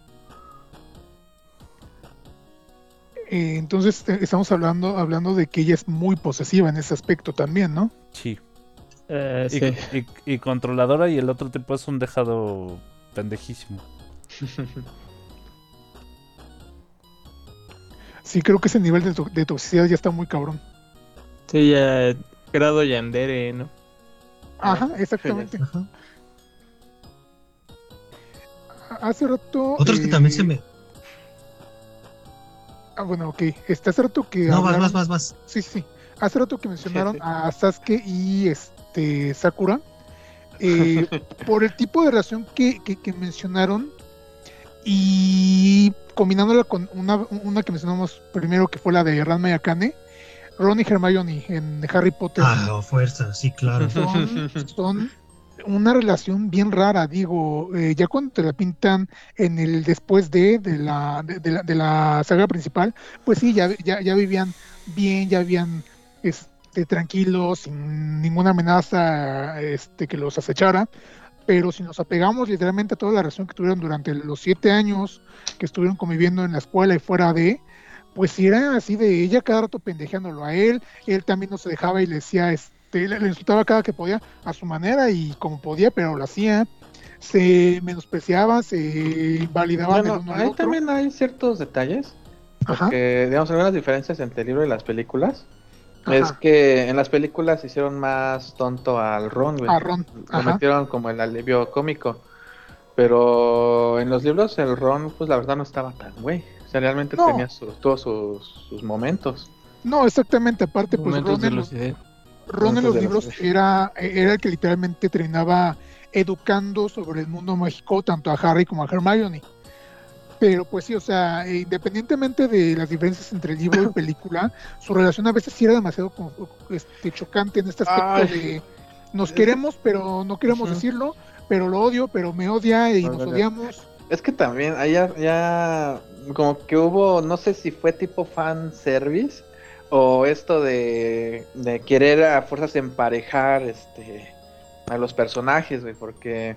Eh, entonces eh, estamos hablando, hablando de que ella es muy posesiva en ese aspecto también, ¿no?
Sí.
Eh,
Y,
sí.
y- y controladora y el otro tipo es un dejado pendejísimo.
Sí, creo que ese nivel de, to- de toxicidad ya está muy cabrón.
Sí, ya grado Yandere, ¿no?
Ajá, exactamente.
Ajá.
Hace rato.
Otros que
eh,
también se me.
Ah, bueno, ok. Este, hace rato que.
No,
hablaron-
vas, vas, vas.
Sí, sí. Hace rato que mencionaron a Sasuke y este Sakura. eh, por el tipo de relación que, que, que mencionaron. Y combinándola con una, una que mencionamos primero, que fue la de Ranma y Akane. Ron y Hermione en Harry Potter.
Ah, fuerza, sí, claro.
son, son una relación bien rara, digo, eh, ya cuando te la pintan en el después de, de, la, de, de la, de la saga principal, pues sí, ya, ya, ya vivían bien, ya este, tranquilos, sin ninguna amenaza este, que los acechara, pero si nos apegamos literalmente a toda la relación que tuvieron durante los siete años que estuvieron conviviendo en la escuela y fuera de, pues si era así de ella cada rato pendejeándolo a él, él también no se dejaba y le decía, este, le, le insultaba cada que podía a su manera y como podía, pero lo hacía, se menospreciaba, se invalidaban
Bueno,
uno
ahí
otro.
también hay ciertos detalles.
Ajá,
Porque, digamos, algunas diferencias entre el libro y las películas. Es que en las películas hicieron más tonto al Ron, güey.
A Ron,
Lo
ajá.
metieron como el alivio cómico. Pero en los libros el Ron, pues la verdad no estaba tan güey. O sea, realmente
No.
tenía sus- todos sus, sus momentos.
No, exactamente, aparte, pues
Momentos
Ron
de
en, los. Ron en los
de
libros era, era el que literalmente terminaba educando sobre el mundo mágico tanto a Harry como a Hermione. Pero pues sí, o sea, eh, independientemente de las diferencias entre el libro y película, su relación a veces sí era demasiado este, chocante en este aspecto
Ay.
de nos queremos, pero no queremos decirlo, pero lo odio, pero me odia y nos odiamos.
Es que también, ya, ya como que hubo, no sé si fue tipo fan service o esto de, de querer a fuerzas emparejar este a los personajes, güey, porque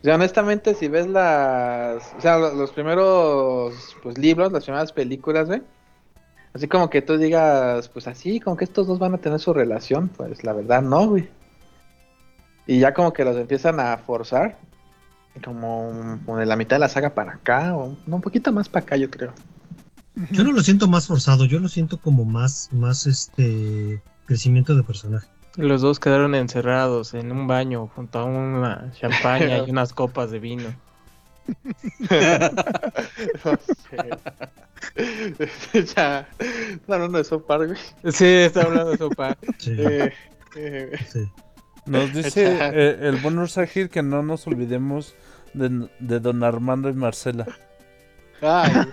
o sea, honestamente si ves las, o sea, lo- los, primeros pues libros, las primeras películas, güey, así como que tú digas, pues así, como que estos dos van a tener su relación, pues la verdad no, güey. Y ya como que los empiezan a forzar como, como de la mitad de la saga para acá, o no, un poquito más para acá, yo creo.
Yo no lo siento más forzado, yo lo siento como más, más este crecimiento de personaje.
Los dos quedaron encerrados en un baño junto a una champaña y unas copas de vino.
no sé. ya, no, no, no, eso par, güey.
Sí, está hablando de sopa.
Sí,
Eh, eh,
sí.
Nos dice eh, el buen Ursagir que no nos olvidemos de, de don Armando y Marcela.
ay,
Ah,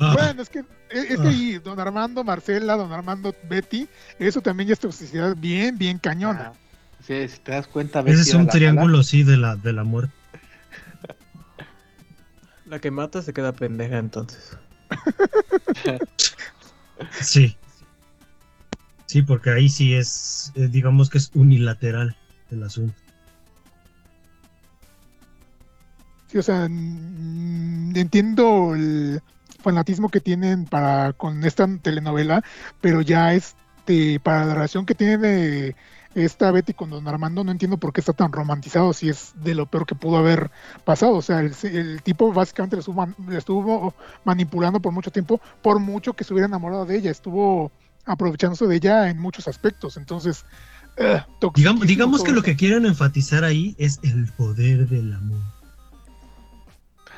ah,
Bueno, es que es es que ahí, don Armando, Marcela, don Armando, Betty, eso también ya es toxicidad bien, bien cañona.
sí, si te das cuenta,
ese es un
la
triángulo, sí, de la, de la muerte.
La que mata se queda pendeja entonces.
Sí. Sí, porque ahí sí es, eh, digamos que es unilateral el asunto.
Sí, o sea, entiendo el fanatismo que tienen para con esta telenovela, pero ya este para la relación que tiene de esta Betty con Don Armando, no entiendo por qué está tan romantizado, si es de lo peor que pudo haber pasado. O sea, el, el tipo básicamente le estuvo, man- le estuvo manipulando por mucho tiempo, por mucho que se hubiera enamorado de ella, estuvo aprovechándose de ella en muchos aspectos. Entonces, eh,
Digamos, digamos que lo que quieren enfatizar ahí es el poder del amor.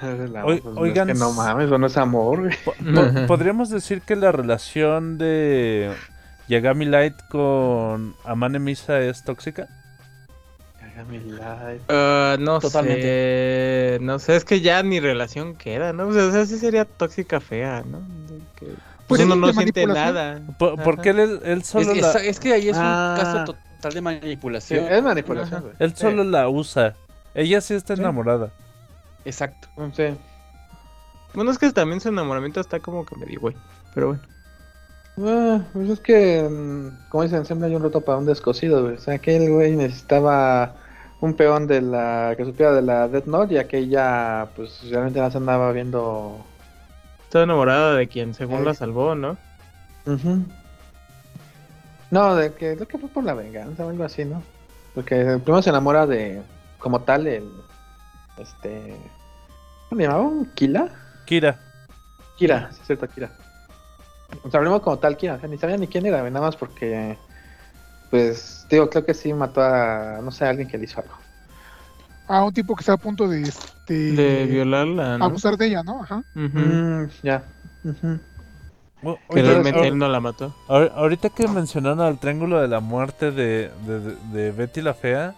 La-
Oi- oigan,
es que no mames, eso no es amor.
Po- po- ¿Podríamos decir que la relación de Yagami Light con Amane Misa es tóxica?
Hágame like.
Ah, no
Totalmente.
sé, no sé, es que ya ni relación queda, ¿no? O sea, o sea, sí sería tóxica fea, ¿no? Que,
Pues
pues uno
sí,
no siente nada.
Po-
Ajá.
porque él, él solo
es-
la,
es que ahí es
Ah.
un caso total de
Sí,
manipulación.
es manipulación,
él solo
Sí.
la usa. Ella sí está
Sí.
Exacto.
Sí.
Bueno, es que también su enamoramiento está como que medio güey, pero bueno.
Ah, pues es que, mm, como dicen, siempre hay un roto para un descosido, güey. O sea, aquel güey necesitaba un peón de la que supiera de la Death Note y aquella, pues realmente no se andaba viendo.
Está enamorada de quien según
Ay.
la salvó, ¿no?
Ujú. No, de que lo que fue por la venganza o algo así, ¿no? Porque primero se enamora de, como tal, el. Este. ¿Cómo le llamaban? ¿Kila?
Kira.
Kira, sí, es cierto, Kira. O sea, hablemos como tal Kira, o sea, ni sabía ni quién era, nada más porque, pues, digo, creo que sí mató a, no sé, a alguien que le hizo algo.
a un tipo que está a punto de este
De violarla, ¿no?
abusar de ella, ¿no? Ajá.
Mm, ya.
Que realmente
ahor-
él no la mató.
ahor- ahorita que mencionaron al triángulo de la muerte de, de, de- de Betty la Fea,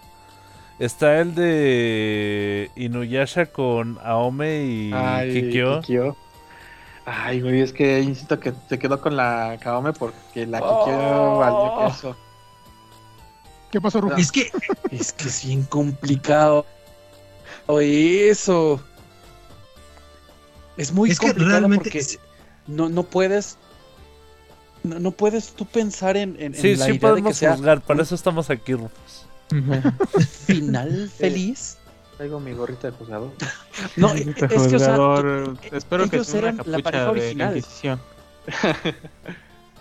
está el de Inuyasha con Aome y Kikyo.
Kikyo. Ay, güey, es que insisto que se quedó con la Kaome porque la Kikyo valió queso.
¿Qué pasó, Rufus?
Es que
Es que es bien complicado. O eso. Es muy
Es que
complicado
realmente-
porque no, no puedes. No, no puedes tú pensar en, en- en
Sí,
la
sí
idea de que
podemos
sea
juzgar, para eso estamos aquí, Rufus.
final feliz.
Traigo mi gorrita de juzgador.
No, es que, o sea, eh,
espero que
ellos
una
eran la pareja
de
original.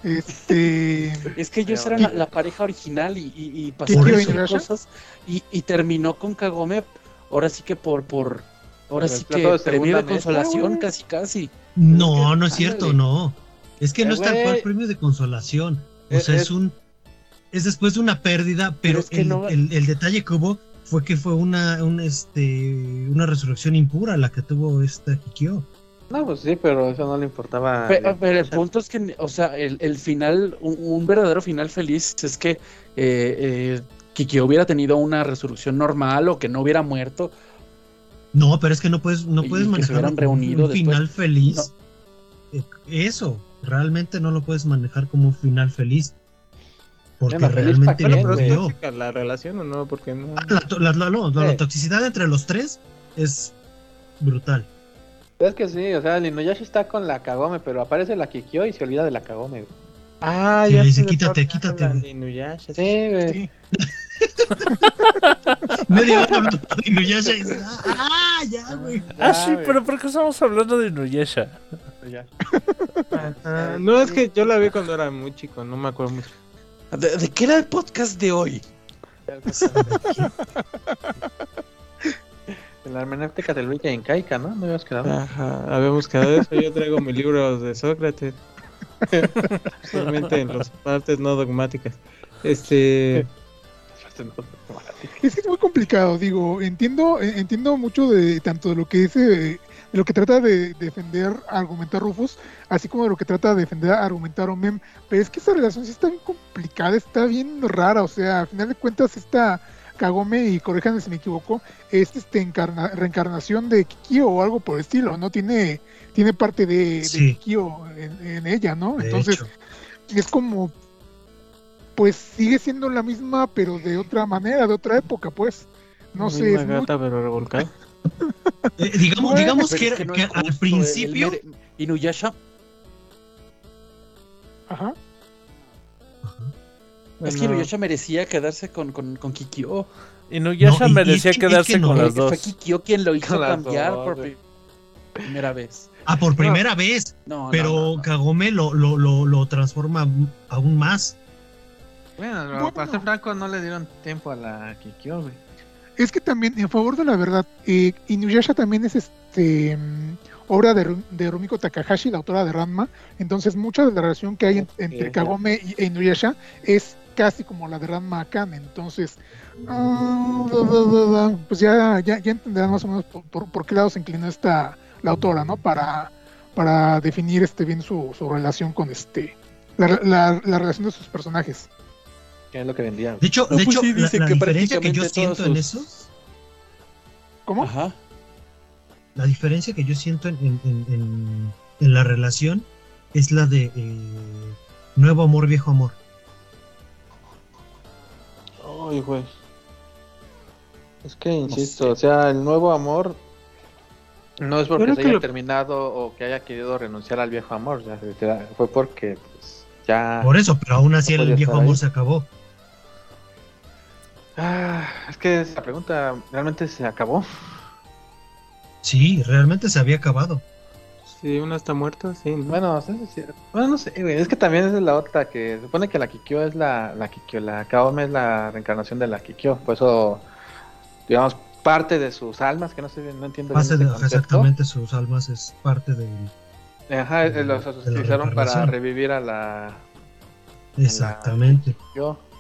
Este
Es que ellos eran la, la pareja original y, y, y
¿Qué
pasaron cosas y, y terminó con Kagome. Ahora sí que por por ahora sí que premio de
mesa,
consolación casi casi.
no,
que-
no es cierto,
ándale.
no. Es que no
Eh,
es tal cual premio de consolación. O
Es-
sea, es,
es-
un. Es después de una pérdida, pero,
es que
el,
no-
el- el detalle que hubo fue que fue una, un, este, una resurrección impura la que tuvo esta Kikyo.
No, pues sí, pero eso no le importaba.
Pero, pero el punto es que, o sea, el, el final, un, un verdadero final feliz es que eh, eh, Kikyo hubiera tenido una resurrección normal o que no hubiera muerto.
No, pero es que no puedes, no puedes manejar un,
reunido
un
después.
final feliz. Eh, Eso, realmente no lo puedes manejar como un final feliz. Porque realmente no
tóxica la relación o no, porque no.
La, to- la- la- no, la toxicidad entre los tres es brutal.
Es que sí, o sea, el Inuyasha está con la Kagome, pero aparece la Kikyo y se olvida de la Kagome. güey.
Ah,
Sí,
ya
le dice, "Quítate, quítate,
hablan,
güey".
Inuyasha,
Sí, güey.
Sí.
Media hora hablando de Inuyasha y ah, ya, güey.
Ah, sí, pero ¿por qué estamos hablando de Inuyasha?
Ajá. No, es que yo la vi cuando era muy chico, no me acuerdo mucho.
¿De, de qué era el podcast de hoy?
La hermenéutica del Villa Incaica, ¿no? No habíamos quedado.
Ajá, habíamos quedado eso. Yo traigo mi libro de Sócrates. Solamente en las partes no dogmáticas. Este.
Es que es muy complicado, digo, entiendo, entiendo mucho de tanto de lo que dice, de lo que trata de defender, argumentar Rufus, así como de lo que trata de defender, argumentar Omem, pero es que esa relación sí está bien complicada, está bien rara, o sea, al final de cuentas esta Kagome, y corríjanme si me equivoco, es este encarna- reencarnación de Kikyo o algo por el estilo, ¿no? Tiene, tiene parte de, de
Sí.
Kikyo en, en ella, ¿no?
De
Entonces,
hecho.
es como pues sigue siendo la misma pero de otra manera de otra época pues no sé
misma
es muy-
gata, pero revolcada.
Eh, digamos,
Bueno,
digamos que,
es que no
que
es
al
justo, el
principio.
mere- Inuyasha
ajá
Es que Inuyasha merecía quedarse con, con, con Kikyo.
Inuyasha
No, y
merecía
es que- es
quedarse
que no,
con
es
las
Que fue
dos.
Kikyo quien lo hizo cambiar
dos,
por pri- primera vez.
Ah, por primera vez.
No, no,
Pero
no, no.
Kagome lo, lo, lo, lo transforma aún más.
Bueno,
Bueno.
para ser franco, no le dieron tiempo a la Kikyo, güey.
Es que también en favor de la verdad eh, Inuyasha también es este mm, obra de, Ru- de Rumiko Takahashi la autora de Ranma. Entonces mucha de la relación que hay en- entre. Kagome y- e Inuyasha es casi como la de Ranma Akane entonces ah, pues ya, ya, ya entenderán más o menos por, por- por qué lado se inclinó esta la autora no para para definir este bien su, su relación con este la, la- la relación de sus personajes
Que es lo que vendía.
De hecho,
No,
de
pues
hecho
sí,
la,
dice
la
que
diferencia que yo siento en eso,
¿cómo?
Ajá.
la diferencia que yo siento en, en- en- en- en la relación es la de eh, nuevo amor, viejo amor.
Ay, güey. Es que, insisto,
sé.
o sea, el nuevo amor no es porque
Creo
se haya
lo-
terminado o que haya querido renunciar al viejo amor, ya, fue porque pues, ya...
Por eso, pero aún así
No
el viejo amor
ahí.
se acabó.
Ah, es que esa pregunta realmente se acabó.
Sí, realmente se había acabado.
Si uno está muerto, sí. ¿no?
Bueno, es cierto. bueno, no sé, güey, es que también esa es la otra que se supone que la Kikyo es la, la Kikyo, la Kaome es la reencarnación de la Kikyo, por eso, digamos, parte de sus almas, que no sé, no entiendo bien
de,
concepto.
exactamente sus almas es parte del.
Ajá, eh, los
de
utilizaron para revivir a la
Exactamente.
Kikyo.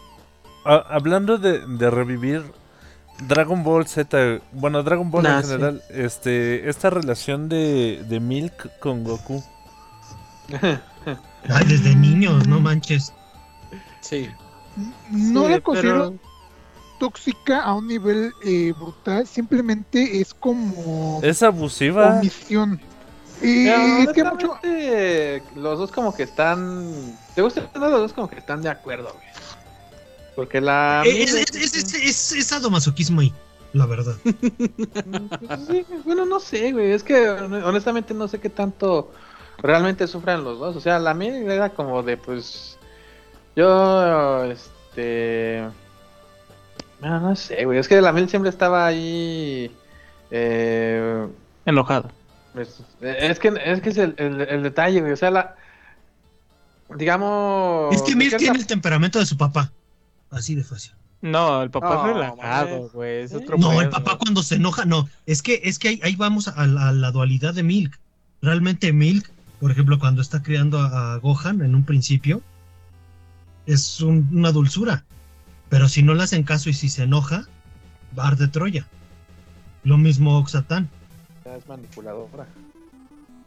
Ah, hablando de, de revivir Dragon Ball Z, bueno, Dragon Ball
Nah,
en general, este, esta relación de, de Milk con Goku.
Ay, desde niños, no manches.
Sí.
no
Sí,
la considero
pero-
tóxica a un nivel eh, brutal, simplemente es como
Es abusiva.
omisión. Y es que mucho,
los dos como que están, te gusta los dos como que están de acuerdo, güey. Porque la...
Es, es, es, es, es- es sadomasoquismo ahí, la verdad.
Pues sí, bueno, no sé, güey. Es que hon- honestamente no sé qué tanto realmente sufran los dos. O sea, la mía era como de, pues. Yo, este. No, no sé, güey. Es que la mil siempre estaba ahí. Eh,
Enojado.
pues, es que es que es el, el- el detalle, güey. O sea, la. Digamos.
Es que
cierta-
tiene el temperamento de su papá. Así de fácil.
No, el papá es relajado, güey. Es
Sí.
otro
No, el papá cuando se enoja, no. Es que, es que ahí, ahí vamos a la, a la dualidad de Milk. Realmente Milk, por ejemplo, cuando está criando a, a Gohan en un principio, es un- una dulzura. Pero si no le hacen caso y si se enoja, Bar de Troya. Lo mismo Oxatán.
Ya es manipuladora.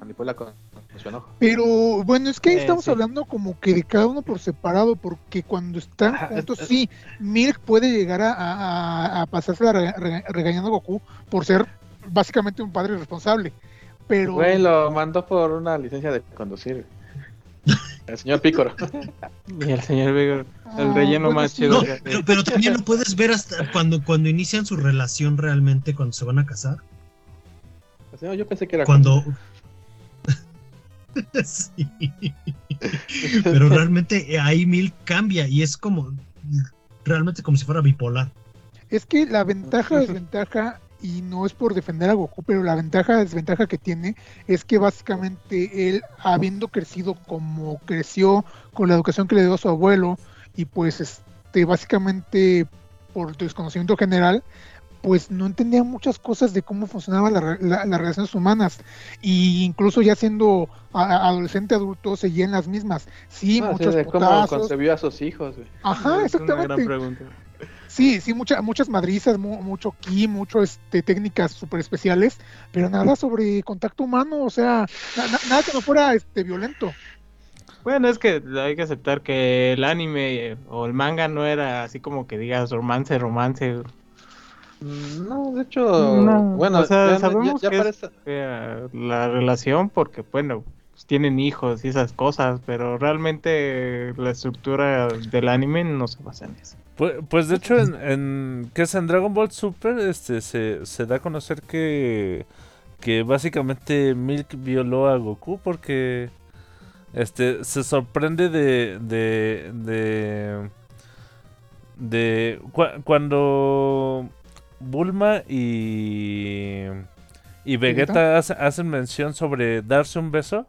Manipula con, con su enojo.
Pero bueno, es que ahí
Eh,
estamos
sí.
hablando como que de cada uno por separado, porque cuando están juntos, sí, Milk puede llegar a, a, a rega- rega- regañando a Goku por ser básicamente un padre responsable. Pero
Güey, lo mandó por una licencia de conducir. El señor Pícoro.
Y el señor Vigor, el
Ah,
relleno
bueno,
más chido.
No, pero, pero también lo puedes ver hasta cuando, cuando inician su relación realmente, cuando se van a casar.
Yo pensé que era
Cuando. Pero realmente eh, ahí Milk cambia y es como. Realmente como si fuera bipolar.
Es que la ventaja, desventaja, y no es por defender a Goku, pero la ventaja, desventaja que tiene es que básicamente él, habiendo crecido como creció, con la educación que le dio a su abuelo, y pues este, básicamente por desconocimiento general, pues no entendía muchas cosas de cómo funcionaban la re- la- las relaciones humanas. Y incluso ya siendo a- adolescente adulto, seguía en las mismas. Sí,
Ah, sí,
muchos
de cómo concebió a sus hijos, güey.
Ajá,
Es una gran
exactamente.
pregunta.
Sí, sí, mucha- muchas madrizas, mu- mucho ki, mucho este, técnicas súper especiales, pero nada sobre contacto humano, o sea, na- na- nada que no fuera este, violento.
Bueno, es que hay que aceptar que el anime eh, o el manga no era así como que digas romance, romance.
No, de hecho,
No,
bueno,
o sea,
ya, ya-
sabemos
ya
que es-
parece-
eh, la relación porque, bueno, pues, tienen hijos y esas cosas, pero realmente la estructura del anime no se basa en eso.
Pues, pues de hecho, en, en- que es en Dragon Ball Super, este se, se da a conocer que, que básicamente Milk violó a Goku porque este se sorprende de de de, de cua- cuando Bulma y y Vegeta hace- hacen mención sobre darse un beso.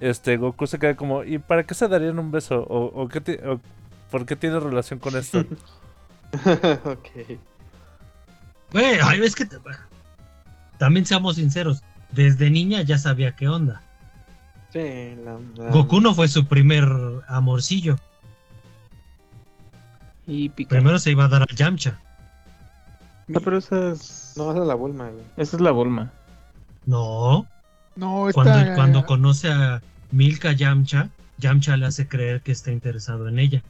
Este Goku se queda como ¿y para qué se darían un beso? o, o qué ti- o ¿Por qué tiene relación con esto?
ok.
Güey, ay, es que te- también seamos sinceros, desde niña ya sabía qué onda.
Sí, la, la-
Goku no fue su primer amorcillo.
Y.
Primero se iba a dar al Yamcha.
No, pero esa es,
No, esa es la Bulma, güey.
esa es la Bulma.
No,
No, esta,
cuando, cuando conoce a Milka Yamcha, Yamcha le hace creer que está interesado en ella.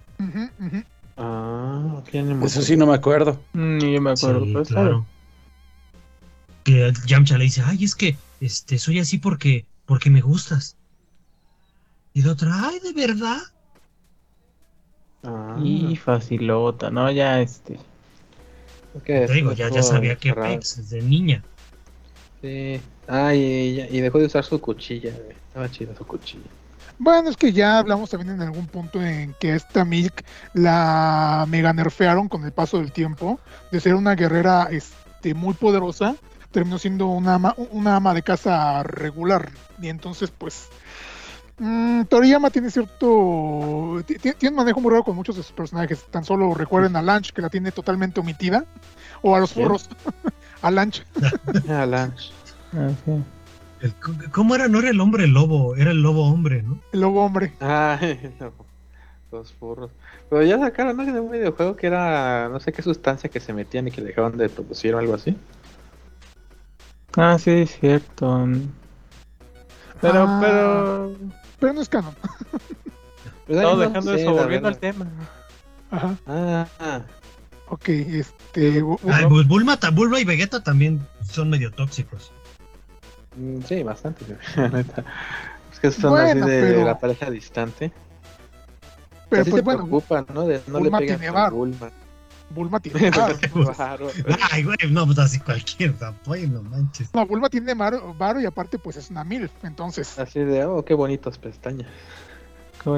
Ah, ok, ya ni me
Eso sí no me acuerdo.
Mm, Ni yo me acuerdo,
Sí, claro. Que Yamcha le dice, ay, es que este, soy así porque, porque me gustas. Y la otra, ay, ¿de verdad?
Ah.
Y facilota, ¿no? Ya este.
Te digo, ya, ya sabía que. Pex desde niña.
Sí. Ah, y, ya- y dejó de usar su cuchilla. Estaba chida su cuchilla.
Bueno, es que ya hablamos también en algún punto en que esta Milk la mega nerfearon con el paso del tiempo, de ser una guerrera este, muy poderosa, terminó siendo una ama, una ama de casa regular. Y entonces, pues, mm, Toriyama tiene cierto, ti- ti- tiene un manejo muy raro con muchos de sus personajes. Tan solo recuerden a Lanch, que la tiene totalmente omitida, o a los furros, a Lanch.
Ah, Lanch.
Ah.
El- ¿Cómo era? No era el hombre lobo, era el lobo hombre, ¿no?
El lobo hombre.
Ah, no, los furros. Pero ya sacaron ¿no? de un videojuego que era no sé qué sustancia que se metían y que dejaban de producir o algo así.
Ah, sí, es cierto. Pero,
Ah.
pero.
Pero no es canon.
Pues
No, dejando
sé,
eso,
la
volviendo al tema.
Ajá.
Ah, ah.
Ok, este.
Ay, pues Bulma, Bulma y Vegeta también son medio tóxicos.
Mm, Sí, bastante. Es que son
Bueno,
así de
pero-
la pareja distante.
pero pues
se
bueno,
preocupan, ¿no? De no
Bulma
le pegan
varo.
Bulma.
Bulma tiene varo.
Claro.
Ay, güey, no, pues así cualquiera, pues no manches.
No, Bulma tiene varo, y aparte pues es una MILF, entonces.
Así de, oh, qué bonitas pestañas.
Qué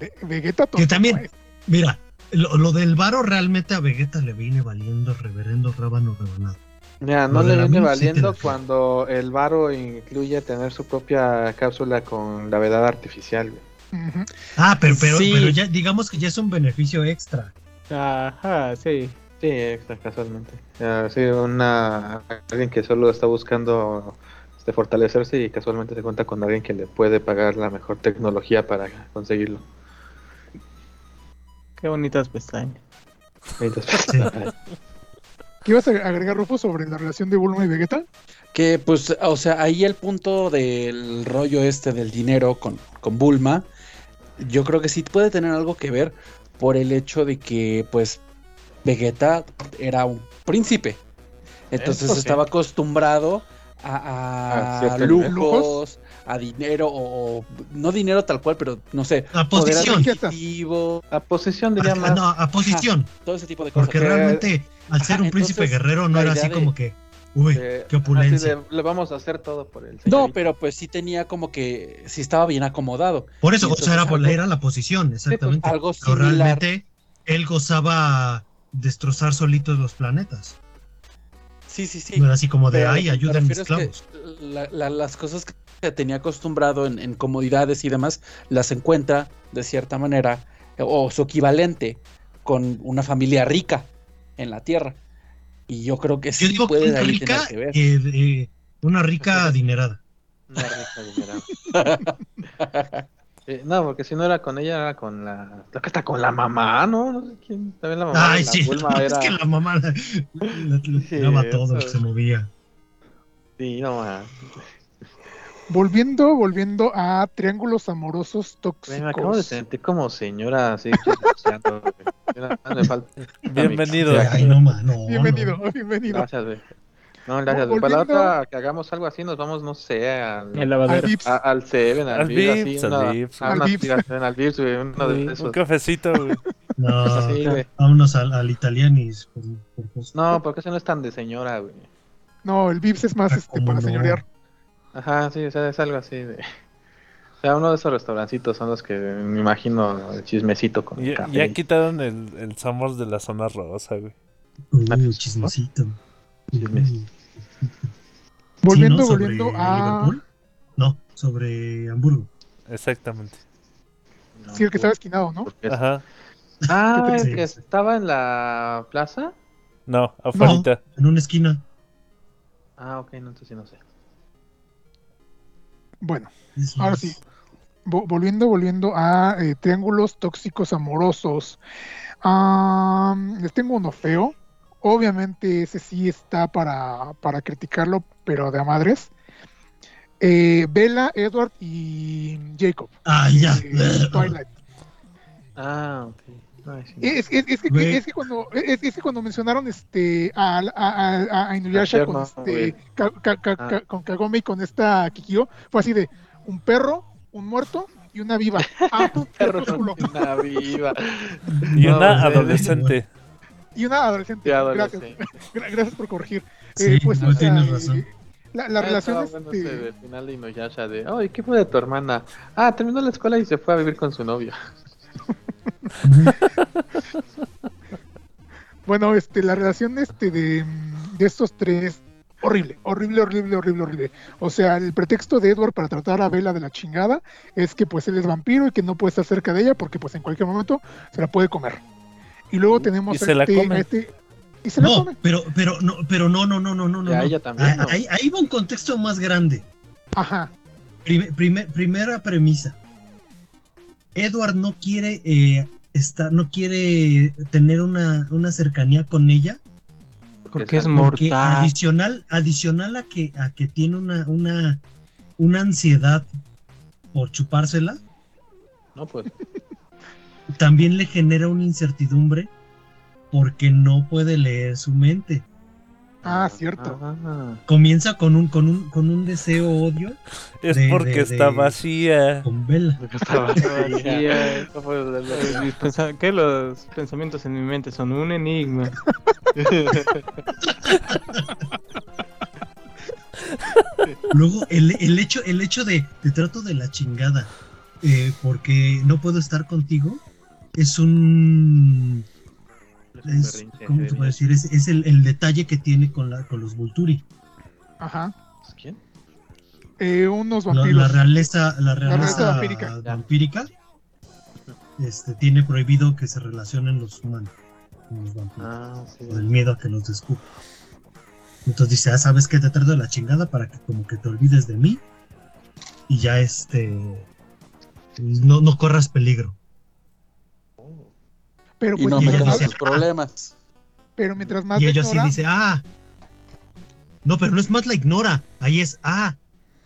Ve- Vegeta
Que también- Mira, lo, lo del varo realmente a Vegeta le viene valiendo reverendo rábano rebanado.
Mira, no le viene
sí
valiendo cuando el varo incluye tener su propia cápsula con gravedad artificial. güey.
Ah, pero, pero,
Sí.
pero ya digamos que ya es un beneficio extra.
Ajá, sí.
Sí, extra, casualmente. Ah, sí, una alguien que solo está buscando este, fortalecerse y casualmente se cuenta con alguien que le puede pagar la mejor tecnología para conseguirlo.
Qué bonitas pestañas.
Sí.
¿Qué ibas a agregar, Rufo, sobre la relación de Bulma y Vegeta?
Que pues, o sea, ahí el punto del rollo este del dinero con, con Bulma, yo creo que sí puede tener algo que ver por el hecho de que pues Vegeta era un príncipe. Entonces
Eso sí.
estaba acostumbrado a, a
A
lujos, a dinero, o, o- no dinero tal cual, pero no sé,
A posición. A-
más.
no, a posición.
todo ese tipo de cosas.
Porque realmente, al ser
Ajá,
un príncipe guerrero, no era así
de-
como que, uy,
de-
qué opulencia.
le vamos a hacer todo por el
No, pero pues sí tenía como que, sí estaba bien acomodado.
Por eso,
y
o sea, era,
entonces algo-
era la posición, exactamente.
algo
Pero
similar.
realmente, él gozaba destrozar solitos los planetas.
Sí, sí, sí.
No era así como de,
Pero
ay, ayuden mis
es
esclavos.
que la- la- las cosas que tenía acostumbrado en, en comodidades y demás, las encuentra de cierta manera, o su equivalente, con una familia rica en la Tierra. Y yo creo que
Yo
sí
digo que
puede
una
ahí
rica,
tener que ver.
eh, de- una rica adinerada.
Una rica adinerada. Eh, no, porque si no era con ella, era con la. Creo que está con la mamá, ¿no? No sé quién. También la mamá.
Ay,
la
sí,
Bulma
no,
era.
es que la mamá le, le- le
Sí,
tiraba todo,
eso.
se movía.
Sí, no más.
Volviendo, volviendo a triángulos amorosos tóxicos.
Me acabo de sentir como señora así.
Bienvenido.
Ay, no, no,
Bienvenido,
no.
bienvenido.
Gracias, güey. No, gracias. güey. Para la
Volviendo-
otra que hagamos algo así, nos vamos, no sé, al,
El
Al
lavadero.
Vips.
a- al Seven, al,
Al
Vips, así,
al Vips.
Al Vips.
aspiración, al Vips, güey, uno de
Un
esos.
cafecito, güey.
No,
Sí, güey.
vámonos al, al italianis. Por, por.
No, porque eso no es tan de señora, güey.
No, el Vips es más
Ah,
este,
¿cómo
para
no?
señorear.
Ajá, sí, o sea, es algo así de... O sea, uno de esos restaurancitos son los que me imagino el chismecito con
Ya,
café.
ya quitaron el, el Somos de la zona rosa, güey.
Uh, chismecito.
Volviendo,
Sí, ¿no?
volviendo
¿Sobre
a.
Liverpool? No, sobre Hamburgo.
Exactamente.
Sí, el que estaba esquinado, ¿no?
Ajá.
Ah, el que estaba en la plaza.
No, afuera.
En una esquina.
Ah, ok, no, entonces sí no sé.
Bueno,
Es
ahora sí. Vo- volviendo, volviendo a eh, triángulos tóxicos amorosos. Am, les tengo uno feo. Obviamente ese sí está para, para criticarlo, pero de a madres. Eh, Bella, Edward y Jacob.
Ah, ya.
eh, Twilight.
Ah, ok. Ay, sí.
Es, es- es que, es cuando es, es que cuando mencionaron este a, a, a, a Inuyasha con este. Ka- Ka- Ka-
Ah.
Ka- con Kagome y con esta Kikyo fue así de un perro, un muerto y una viva. Ah,
Perro
crepúsculo.
con una viva.
Y
No,
una adolescente.
y una adolescente. Gracias,
adolescente.
Gra- gracias por corregir.
Sí,
Eh, pues,
no
o sea,
tienes
eh,
razón.
La, la
Ah,
relación
bueno
este,
del final de Inuyasha de, ay, ¿qué fue de tu hermana? Ah, terminó la escuela y se fue a vivir con su novio.
Bueno, este, la relación este de, de estos tres, horrible, horrible, horrible, horrible, horrible. O sea, el pretexto de Edward para tratar a Bella de la chingada es que pues él es vampiro y que no puede estar cerca de ella porque pues en cualquier momento se la puede comer. Y luego tenemos
Y se la
este,
come.
a este- y se la
No,
come.
pero, pero, no, pero no, no, no, no, no, no.
Y a
no.
ella también,
Ah,
¿no?
Ahí, ahí va un contexto más grande.
Ajá.
Prime- prime- primera premisa. Edward no quiere eh, estar, no quiere tener una, una cercanía con ella.
Porque es
Porque
mortal.
adicional, adicional a que, a que tiene una, una, una ansiedad por chupársela,
No, pues.
también le genera una incertidumbre porque no puede leer su mente.
Ah, cierto.
Ah,
Comienza con un, con un, con un deseo odio
Es
De-
porque
de-
está
de-
vacía.
con
vacía.
Eso fue lo-
Los- mis pensa- ¿Qué? Los pensamientos en mi mente son un enigma.
Luego, el, el hecho, el hecho de te trato de la chingada eh, porque no puedo estar contigo es un. Es, ¿Cómo te puedo decir? Es, es el, el detalle que tiene con, la, con los Volturi.
Ajá.
¿Quién?
Eh, unos
La,
vampiros.
la realeza, la realeza
realeza vampírica.
vampírica, este, tiene prohibido que se relacionen los humanos con los vampiros.
Ah, sí.
por el miedo a que los descubran. Entonces dice, ah, sabes que te trato de la chingada para que como que te olvides de mí y ya este no, no corras peligro.
Pero
Y
pues
no
Y
me
ella dice,
sus problemas.
pero mientras más
Y
la
ella sí
ignora,
dice, ah. No, pero no es más la ignora. Ahí es, ah.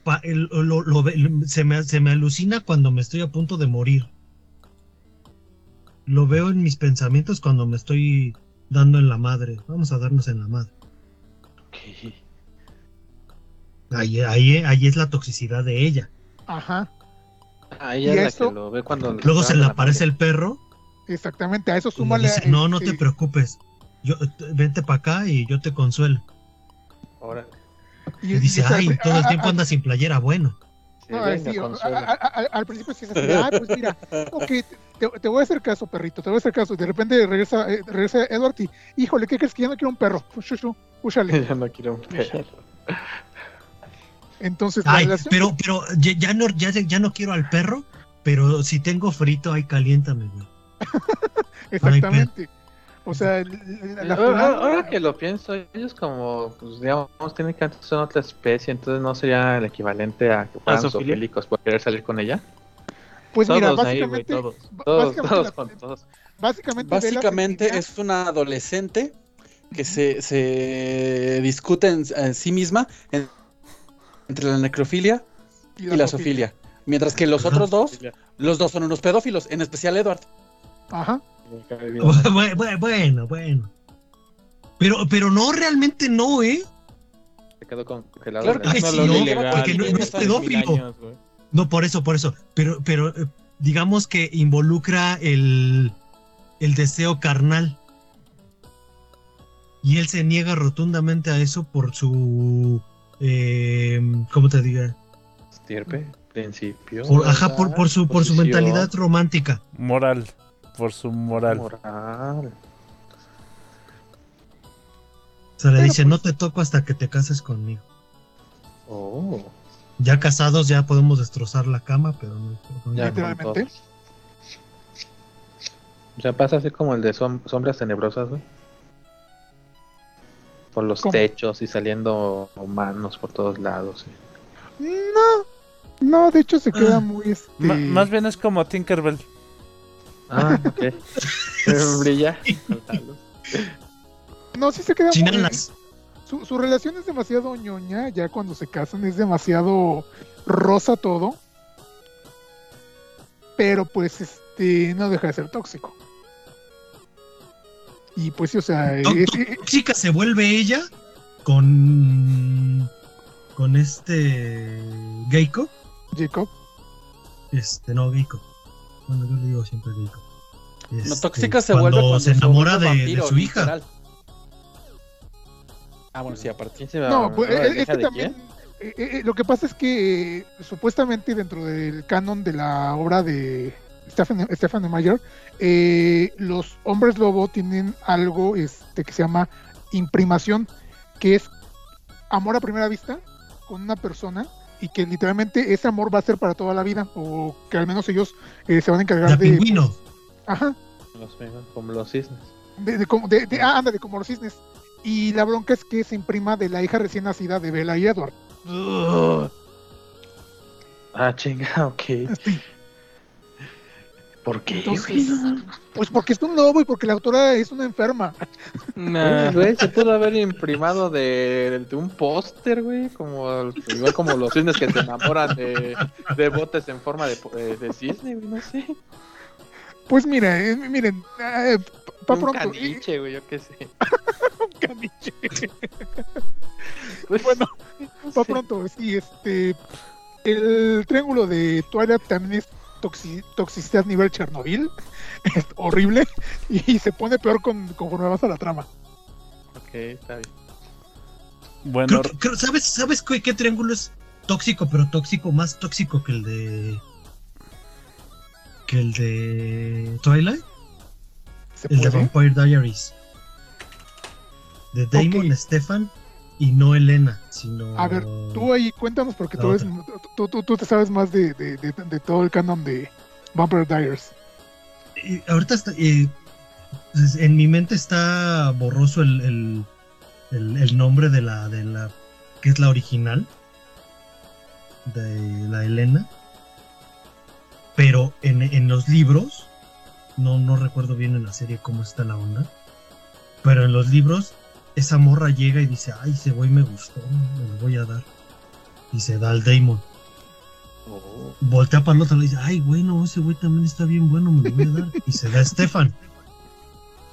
pa- el- lo- lo ve- se, me, se me alucina cuando me estoy a punto de morir. Lo veo en mis pensamientos cuando me estoy dando en la madre. Vamos a darnos en la madre.
Ok.
Ahí, ahí, ahí es la toxicidad de ella.
ajá,
Ah,
¿Y
ella es la que lo ve cuando.
Luego se le aparece
madre.
el perro
exactamente, a eso
y le
súmale.
dice, no, no te preocupes. Yo, vente para acá y yo te consuelo.
Órale.
Y dice,
o sea,
ay, todo el tiempo anda sin playera, bueno.
Sí,
No,
venga,
sí, a- a- a- al principio sí es así, ah, pues mira, ok, te, te voy a hacer caso, perrito, te voy a hacer caso. Y de repente regresa, eh, regresa Edward y, híjole, ¿qué crees que ya no quiero un perro? Úchale.
Ya no quiero un perro.
Entonces,
Ay,
relación-
pero, pero ya, ya no, ya, ya no quiero al perro, pero si tengo frito, ay, caliéntame, güey.
exactamente. O sea, la,
ahora,
final-
ahora que lo pienso, ellos como, pues digamos, técnicamente son otra especie, entonces no sería el equivalente a que fueran zoofílicos por querer salir con ella.
pues mira,
Todos ahí, güey,
básicamente,
todos.
b-
Todos,
básicamente,
todos
la-
con todos.
básicamente,
es una adolescente que se, se discute en, en sí misma en- entre la necrofilia y la zoofilia. Mientras que los otros dos, los dos son unos pedófilos, en especial Edward.
Ajá.
Bu- bu- Bueno, bueno. Pero, pero no, realmente no, ¿eh?
Se quedó congelado.
Claro que
la-
Ay,
No,
sí, no,
ilegal,
porque no- es pedófilo.
años.
No, por eso, por eso. Pero, pero eh, digamos que involucra el, el deseo carnal. Y él se niega rotundamente a eso por su. Eh, ¿Cómo te diga?
Estirpe, principio.
Por, ajá, por, por su, por su mentalidad romántica.
Moral. Por su moral.
Moral.
O sea, le
Pero,
dice,
pues-
no te toco hasta que te cases conmigo.
Oh,
Ya casados ya podemos destrozar la cama, pero no.
ya
Literalmente.
todos. O sea, pasa así como el de som- sombras tenebrosas, güey. Por los
¿Cómo?
techos y saliendo manos por todos lados. sí.
No, no, de hecho se queda
Ah.
muy. Este...
Más bien es como Tinkerbell.
Ah, ok. Brilla.
No, sí se queda muy. Su, su relación es demasiado ñoña, ya cuando se casan es demasiado rosa todo. Pero pues este no deja de ser tóxico. Y pues sí, o sea,
tó- Tóxica se vuelve ella con. con este. Geico.
Jacob,
Este, no, Geico. Bueno, yo le digo siempre Geico.
No,
Este,
tóxica se
cuando
vuelve cuando
se enamora de, de
vampiro,
su hija.
literal. Ah, bueno, sí, aparte.
¿Quién se me
No, pues,
¿la
es, es que
de
también. eh, eh, lo que pasa es que eh, supuestamente dentro del canon de la obra de Stephen, Stephen Meyer, eh, los hombres lobo tienen algo este, que se llama imprimación, que es amor a primera vista con una persona y que literalmente ese amor va a ser para toda la vida, o que al menos ellos eh, se van a encargar
La
de.
pingüino.
Ajá,
Los como los cisnes.
de, de como- de- de- ah, ándale, como los cisnes. Y la bronca es que se imprima de la hija recién nacida de Bella y Edward.
Ah, chinga, ok.
Este,
¿Por qué?
Entonces, pues porque es un lobo y porque la autora es una enferma.
Nah.
Güey, se pudo haber imprimado de, de un póster, güey, como igual como los cisnes que se enamoran de, de botes en forma de, po- de, de cisne, güey, no sé.
Pues mira, eh, miren, eh, pa
un
pronto.
caniche, güey, yo qué sé.
Un caniche.
Pues,
Bueno,
no
pa pronto, sí, este. El triángulo de Twilight también es toxi- toxicidad nivel Chernobyl. Es horrible. Y se pone peor con, conforme vas a la trama.
Ok, está bien.
Bueno,
Creo que- creo- ¿Sabes, ¿Sabes qué, qué triángulo es tóxico, pero tóxico, más tóxico que el de. que el de Twilight?
¿Se
El de? Vampire Diaries. De Damon,
Ok.
Stefan y no Elena, sino.
A ver, tú ahí cuéntanos porque tú,
otra.
tú, tú- tú te sabes más de, de- de- de todo el canon de Vampire Diaries.
Y ahorita está, eh, pues, en mi mente está borroso el, el, el- el nombre de la, de la que es la original de la Elena pero en, en los libros No, no recuerdo bien en la serie cómo está la onda. Pero en los libros, esa morra llega y dice, ay, ese güey me gustó, me lo voy a dar. Y se da al Damon.
Oh.
Voltea para el otro y le dice, ay, güey, no, ese güey también está bien bueno, me lo voy a dar. Y se da a Stefan.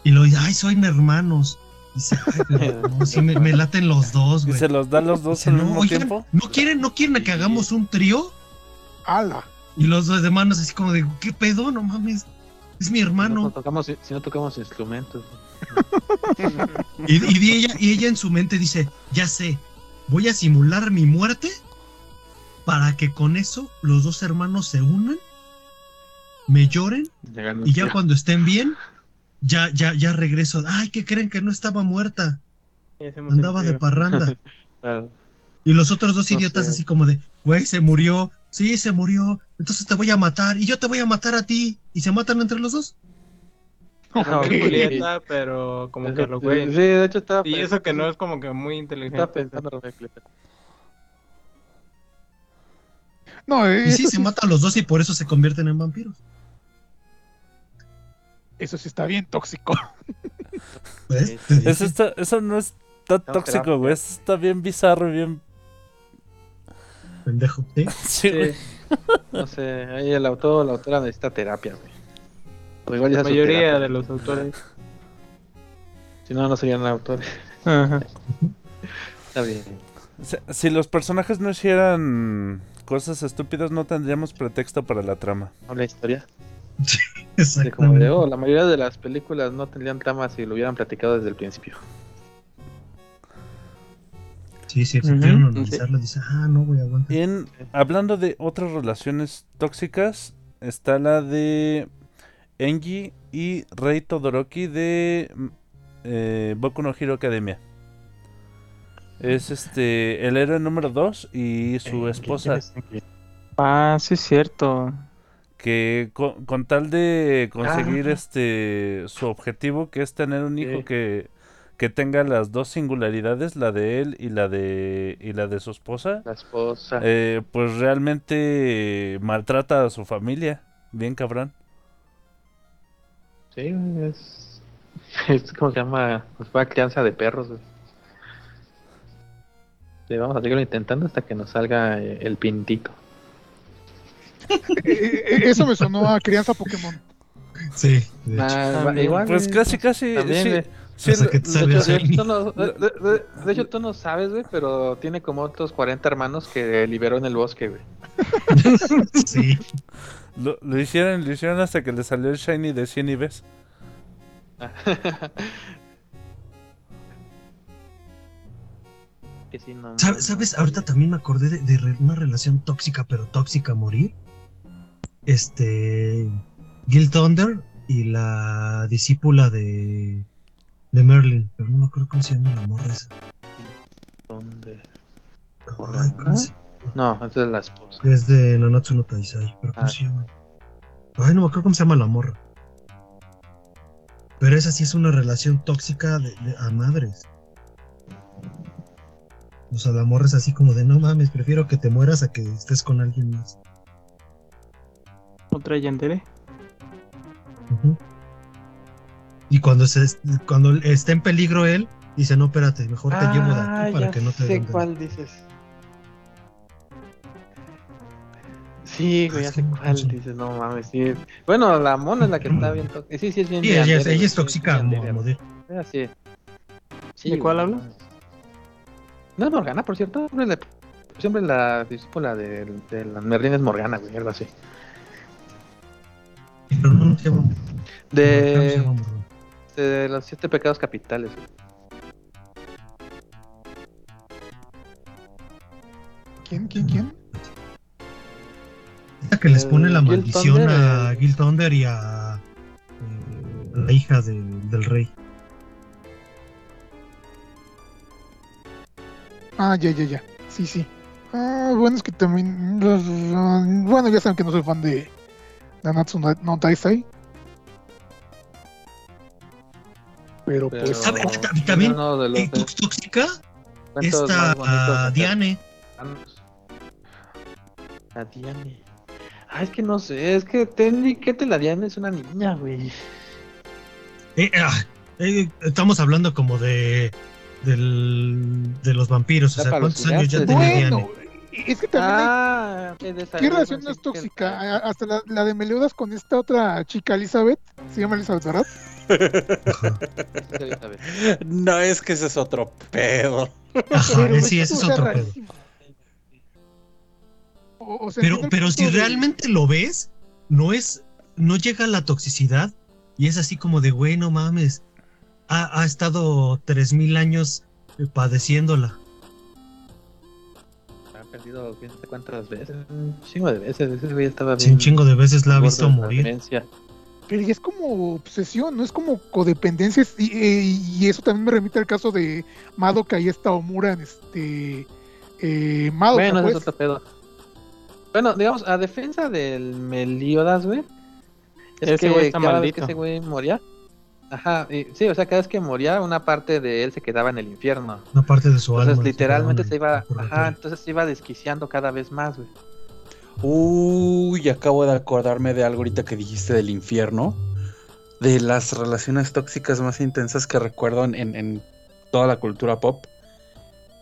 Y lo dice, ay, son hermanos. Dice, ay, pero no, sí me, me laten los dos,
¿Y
güey.
se los dan los dos
Dice,
al
no,
mismo
oigan,
tiempo?
¿no quieren, ¿no quieren que hagamos un trío?
¡Hala!
Y los dos hermanos así como de, ¿qué pedo? No mames. Es mi
Si no,
hermano.
tocamos, si no tocamos instrumentos.
Y, y ella, y ella en su mente dice, ya sé, voy a simular mi muerte para que con eso los dos hermanos se unan, me lloren y ya cuando estén bien, ya, ya, ya regreso. Ay, ¿qué creen que no estaba muerta? Andaba de parranda. Y los otros dos
No
idiotas
sé.
así como de, güey, se murió. Sí, se murió. Entonces te voy a matar. Y yo te voy a matar a ti. Y se matan entre los dos.
Ok.
Julieta, pero como que lo
Sí,
güey.
de hecho estaba
Y eso que no es como que muy inteligente.
Estaba pensando Rebeca.
No, eh,
Y sí,
eso,
se
sí,
matan los dos y por eso se convierten en vampiros.
eso sí está bien tóxico.
Sí, sí.
Eso, está, eso no es tan
No,
tóxico, güey. Eso está bien bizarro, bien...
Pendejo. ¿sí?
Sí, güey.
Sí. No sé, ahí el autor o la autora necesita terapia, güey. O igual ya
La mayoría de los autores.
Si no, no serían autores.
Ajá.
Está bien.
Si, si los personajes no hicieran cosas estúpidas, no tendríamos pretexto para la trama.
Habla historia. De como
Exactamente.
de, oh, la mayoría de las películas no tendrían trama si lo hubieran platicado desde el principio.
Sí, sí, si
sí.
analizarlo, dice, ah, no, güey, aguanta.
En, hablando de otras relaciones tóxicas, está la de Engi y Rei Todoroki de eh, Boku no Hero Academia. Es este el héroe número 2 y su esposa
Ah, sí es cierto.
que con, con tal de conseguir
Ah.
este su objetivo que es tener un hijo
Sí.
que, que tenga las dos singularidades, la de él y la de y la de su esposa,
La esposa.
eh, pues realmente maltrata a su familia, bien cabrón.
Sí, es. Es como se llama. Pues fue crianza de perros, güey. Le vamos a seguirlo intentando hasta que nos salga eh, el pintito.
Eh, eh, eso me sonó a crianza Pokémon.
Sí, de hecho.
Ah,
También.
igual,
Pues casi casi
también,
sí, sí,
que
hecho, hecho, no, de hecho, tú no sabes, güey, pero tiene como otros 40 hermanos que liberó en el bosque, güey.
Sí.
Lo, lo hicieron, lo hicieron hasta que le salió el shiny de 100 IBs.
que sí, no,
¿Sabes? ¿Sabes? Ahorita también me acordé de, de re- una relación tóxica, pero tóxica a morir. Este. Gil Thunder y la discípula de. de Merlin. Pero no me acuerdo cómo se llama la morra esa.
¿Dónde?
Ay, ¿cómo se-
No, es la esposa.
Es de Nanatsu no Taisai. ¿Pero cómo
Ah.
se llama? Ay, no me acuerdo cómo se llama la morra. Pero esa sí es una relación tóxica de, de- a madres. O sea, la morra es así como de no mames, prefiero que te mueras a que estés con alguien más.
Otra Yandere.
Y cuando se cuando está en peligro él, dice, no, espérate, mejor te llevo de aquí para
ya
que no te
sé cuál dices. Sí, güey, ya sé cuál dices, no mames, sí. Bueno, la mona es la que está bien tóxica. Sí, sí, es bien
Sí, ella, es- ella es
sí,
tóxica
sí. Sí,
¿De cuál
güey,
hablas?
no es Morgana, por cierto. Siempre, la discípula de, de la Merlin es Morgana, güey, algo así.
Pero no, no se llama- no se
De, de los siete pecados capitales. güey.
¿Quién, quién, quién?
Que les pone la
Eh,
maldición
Thunder,
a
eh.
Gil Thunder y a eh, la hija de- del rey.
Ah, ya, ya, ya. Sí, sí. Ah, bueno, es que también. Bueno, ya saben que no soy fan de Nanatsu no no Taisai. Pero
Pero-
pues.
También,
uno de más bonitos
ah,
de-
Diane.
A Diane. Ah, es que no sé, es que Tendy, ¿qué te la Diana es una niña, güey?
Eh, ah, eh, estamos hablando como de del, de los vampiros. O sea, ¿cuántos años ya tenía Diane?
Bueno, es que también
Ah,
¿Qué relación no es
que-
tóxica? Hasta la, la de Meliodas con esta otra chica, Elizabeth. Se llama Elizabeth, ¿verdad?
No es que ese es otro pedo.
Ajá, eh, sí, ese es otro pedo.
Rarísimo. O- o sea,
Pero, pero si
de-
realmente lo ves, no es, no llega a la toxicidad y es así como de, güey, no mames, ha, ha estado 3000 años eh, padeciéndola.
Ha perdido quién sabe cuántas veces, un chingo de veces. Ese güey estaba
Sí, un chingo de veces la ha visto morir.
demencia.
Pero es como obsesión, no es como codependencia. es- Y, eh, y eso también me remite al caso de Madoka y esta Omura en este. Eh, Madoka,
Bueno, ese
pues.
es otro pedo. Bueno, digamos, a defensa del Meliodas, güey. Es
Ese
que
güey está
cada vez que ese güey moría. Ajá, y- sí, o sea, cada vez que moría, una parte de él se quedaba en el infierno.
Una parte de su alma.
Entonces, literalmente se
en
iba, ajá, entonces se iba desquiciando cada vez más, güey.
Uy, acabo de acordarme de algo ahorita que dijiste del infierno. De las relaciones tóxicas más intensas que recuerdo en- en toda la cultura pop.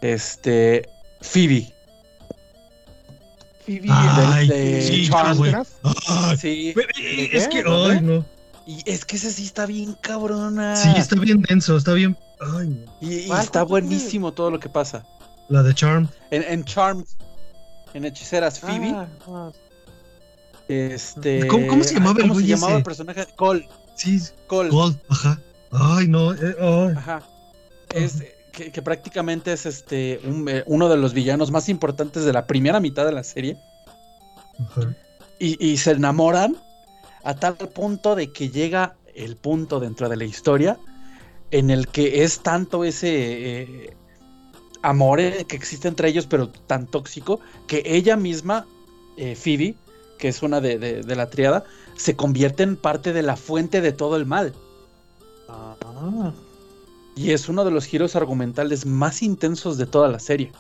Este. Phoebe.
Phoebe
Ay,
de- de
sí,
Sí.
pero,
¿De
eh, es que, ay, no.
Y es que ese sí está bien cabrona.
Sí, está bien denso, está bien. Ay, no.
Y, está buenísimo todo lo que pasa.
La de Charm.
En, en Charmed. En Hechiceras, Phoebe.
Ah,
Este.
¿Cómo- cómo se llamaba el
¿Cómo se
güey
llamaba
ese?
el personaje? Cole.
Sí,
Cole.
Gold, ajá. Ay, no, eh, ay.
Ajá. Es que, que prácticamente es este un, eh, uno de los villanos más importantes de la primera mitad de la serie. Y, y se enamoran a tal punto de que llega el punto dentro de la historia en el que es tanto ese eh, amor eh, que existe entre ellos, pero tan tóxico, que ella misma, eh, Phoebe, que es una de, de- de la triada, se convierte en parte de la fuente de todo el mal.
Ah,
Y es uno de los giros argumentales más intensos de toda la serie.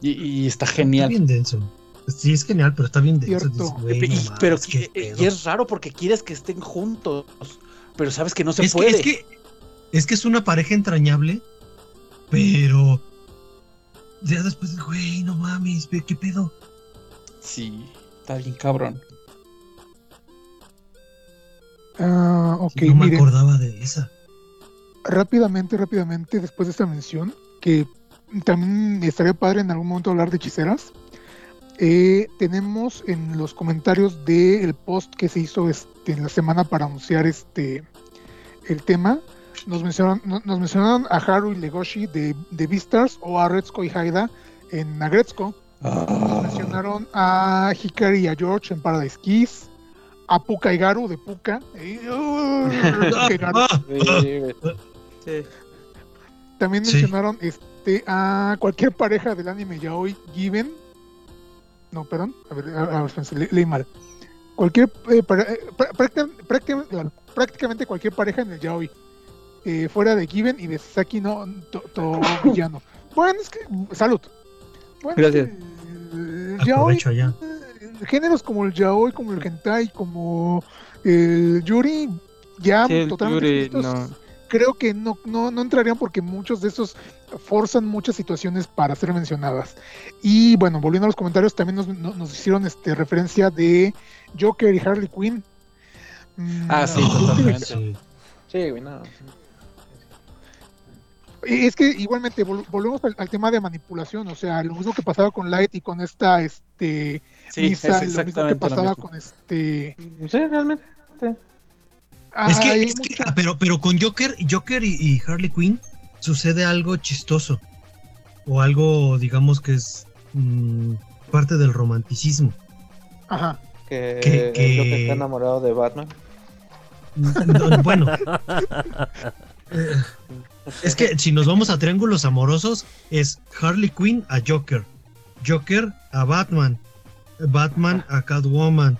Y, y está
Está
genial.
bien denso. Sí, es genial, pero está bien denso. Dices, güey,
Y- pero y- es raro porque quieres que estén juntos, pero sabes que no se
es que,
puede.
es que es que es una pareja entrañable, pero ya después, güey, no mames, qué pedo.
Sí, está bien cabrón.
Ah, ok,
no me
miren.
acordaba de esa.
Rápidamente, rápidamente, después de esta mención, que también estaría padre en algún momento hablar de hechiceras. eh, tenemos en los comentarios del post que se hizo este, en la semana para anunciar este el tema, nos mencionaron, no- nos mencionaron a Haru y Legoshi de, de Beastars o a Retsuko y Haida en Agretzko. Nos mencionaron a Hikari y a George en Paradise Kiss. A Puka y Garu de Puka. eh, uh,
Sí.
También
Sí.
mencionaron este a cualquier pareja del anime yaoi Given. No, perdón. A ver, a, a ver, le- leí mal. Cualquier eh, para- eh, prá- práctica- práctica- prácticamente cualquier pareja en el yaoi. eh, fuera de Given y de Saki no to, to- villano. Bueno, es que salud. Bueno, es que
Gracias.
el yaoi
allá.
eh, géneros como el yaoi, como el hentai, como el yuri ya
Sí, el
totalmente
Yuri.
Creo que no, no, no entrarían porque muchos de estos forzan muchas situaciones para ser mencionadas. Y bueno, volviendo a los comentarios, también nos, no- nos hicieron este, referencia de Joker y Harley Quinn. Mm,
Ah, sí,
no,
totalmente.
Sí.
Sí, güey, no.
Es que igualmente vol- volvemos al, al tema de manipulación, o sea, lo mismo que pasaba con Light y con esta este
Sí,
Misa,
es
lo mismo que pasaba
mismo.
con este
Sí, realmente.
ah,
Es que, es que- ah, pero, pero con Joker, Joker y, y Harley Quinn sucede algo chistoso. O algo, digamos, que es mm, parte del romanticismo.
ajá.
Que,
Que- que-
Joker está enamorado de Batman.
No, bueno. Es que si nos vamos a triángulos amorosos, es Harley Quinn a Joker, Joker a Batman, Batman a Catwoman,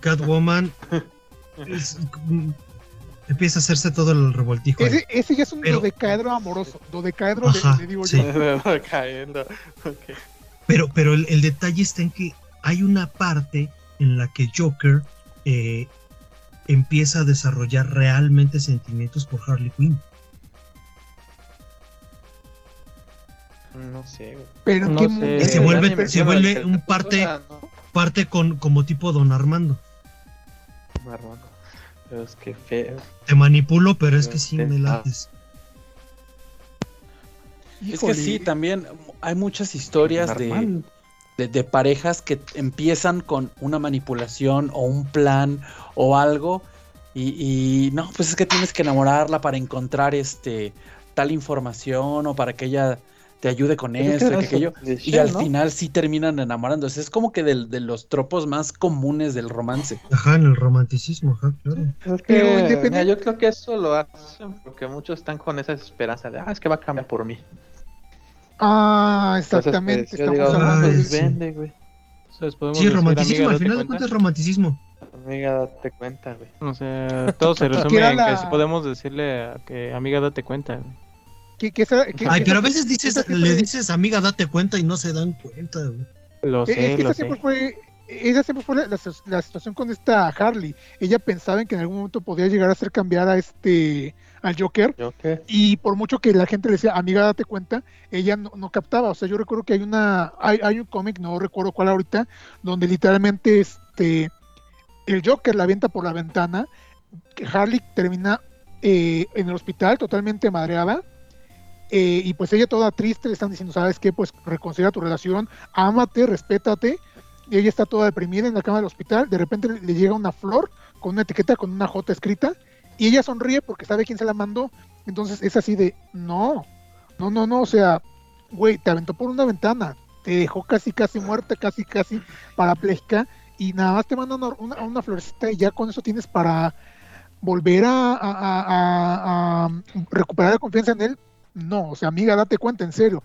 Catwoman es- mm, empieza a hacerse todo el revoltijo.
Ese, ese ya es un
Pero-
dodecaedro amoroso, dodecaedro
Ajá,
le, digo
sí.
yo.
Pero, pero el, el detalle está en que hay una parte en la que Joker eh, empieza a desarrollar realmente sentimientos por Harley Quinn.
No sé, güey.
Pero
No
qué
sé.
se vuelve, se vuelve
el
un parte, parte con, como tipo Don Armando.
Marrón. Pero es que feo.
Te manipulo, pero es que sí me lates.
Es
híjole,
que sí, también hay muchas historias de, de, de parejas que empiezan con una manipulación o un plan o algo y, y no, pues es que tienes que enamorarla para encontrar este tal información o para que ella te ayude con
Pues es
esto y
que
que
eso
aquello. Y
Shell,
al
¿no?
final sí terminan enamorándose. Es como que del- de los tropos más comunes del romance.
Ajá, en el romanticismo, ajá, claro.
Es
Pero
que, mira, yo creo que eso lo hacen porque muchos están con esa esperanza de, ah, es que va a cambiar por mí.
Ah,
Entonces,
exactamente.
pues, yo
estamos
digo,
hablando
pues
de...
sí.
vende, güey.
Entonces, podemos
Sí,
decir,
romanticismo,
amiga,
al final de
cuenta.
cuentas es romanticismo.
Amiga, date cuenta, güey.
O sea, todo se resume en
la-
que si podemos decirle a que amiga date cuenta. güey.
Que- que esa- que-
Ay, pero a veces dices,
esa siempre-
le dices, amiga, date cuenta y no se dan cuenta, güey.
Lo
Eh, es
sé,
que
lo
esa
sé.
siempre fue, esa siempre fue la, la- la situación con esta Harley. Ella pensaba en que en algún momento podía llegar a hacer cambiar a este al Joker y por mucho que la gente le decía, amiga, date cuenta, ella no, no captaba. O sea, yo recuerdo que hay una, hay, hay un cómic, no recuerdo cuál ahorita, donde literalmente este el Joker la avienta por la ventana, que Harley termina eh, en el hospital totalmente madreada. Eh, y pues ella toda triste le están diciendo, ¿sabes qué? Pues reconsidera tu relación, ámate, respétate. Y ella está toda deprimida en la cama del hospital. De repente le, le llega una flor con una etiqueta con una J escrita. Y ella sonríe porque sabe quién se la mandó. Entonces es así de, no, no, no, no, o sea, güey, te aventó por una ventana, te dejó casi, casi muerta, casi, casi parapléjica. Y nada más te mandan una, una, florecita y ya con eso tienes para volver a recuperar la confianza en él. No, o sea, amiga, date cuenta, en serio.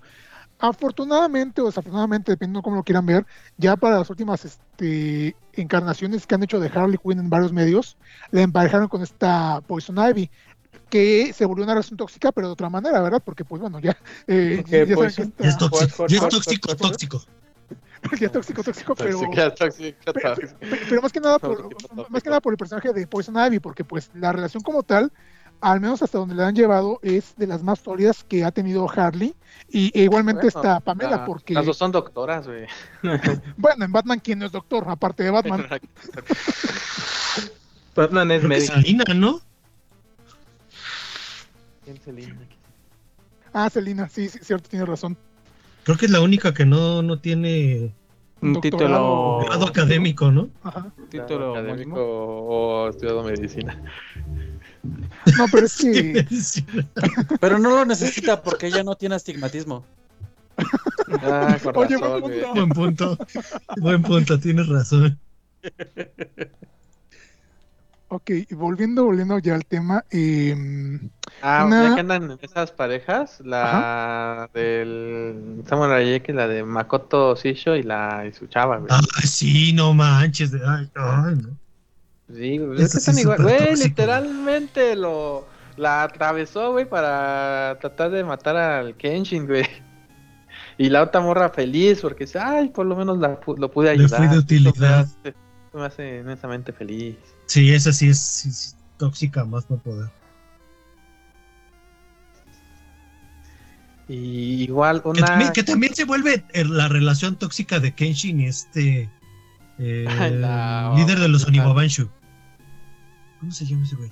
Afortunadamente o desafortunadamente, dependiendo cómo lo quieran ver, ya para las últimas este, encarnaciones que han hecho de Harley Quinn en varios medios, la emparejaron con esta Poison Ivy, que se volvió una relación tóxica, pero de otra manera, ¿verdad? Porque, pues bueno, ya, eh,
¿Qué
ya saben
Poison?
que
Ya es
está,
tóxico, ya es tóxico, tóxico.
ya es tóxico, tóxico, pero,
Tóxica, tóxica,
pero,
tóxica.
pero- pero más que nada por, más que nada por el personaje de Poison Ivy, porque pues la relación como tal, al menos hasta donde la han llevado, es de las más sólidas que ha tenido Harley, y e igualmente
Bueno,
está Pamela,
la-
porque,
Las dos son doctoras, güey.
bueno, en Batman, ¿quién no es doctor? Aparte de Batman.
Batman es médico.
Selina, ¿no?
¿Quién se linda?
Ah, Selina, sí, sí, cierto, tiene razón.
Creo que es la única que no, no tiene
Un
doctorado.
título,
grado académico, ¿no?
Ajá.
título
académico o estudiado medicina.
No, pero es que...
Sí.
Pero no lo necesita porque ella no tiene astigmatismo.
Ah, con
Oye,
razón,
buen punto.
Buen punto. Buen punto, tienes razón.
Ok, y volviendo, volviendo ya al tema, em,
Ah,
Una-
ya que andan esas parejas, la del Samurai X, la de Makoto Shisho y la y su chava, güey.
Ah, sí, no manches. Ay, ay, no.
Sí, güey,
Eso
es que
sí
están
es
igual.
súper
Güey,
tóxico.
literalmente lo la atravesó, güey, para tratar de matar al Kenshin, güey. Y la otra morra feliz porque dice, ay, por lo menos la lo pude
Le
ayudar.
fui de utilidad.
Me hace, me hace inmensamente feliz.
Sí, esa sí es sí, sí, tóxica, más no poder.
Y igual
Que
una...
también, que también se vuelve eh, la relación tóxica de Kenshin y este eh,
La-
líder de los Oniwabanshu. ¿Cómo se llama ese güey?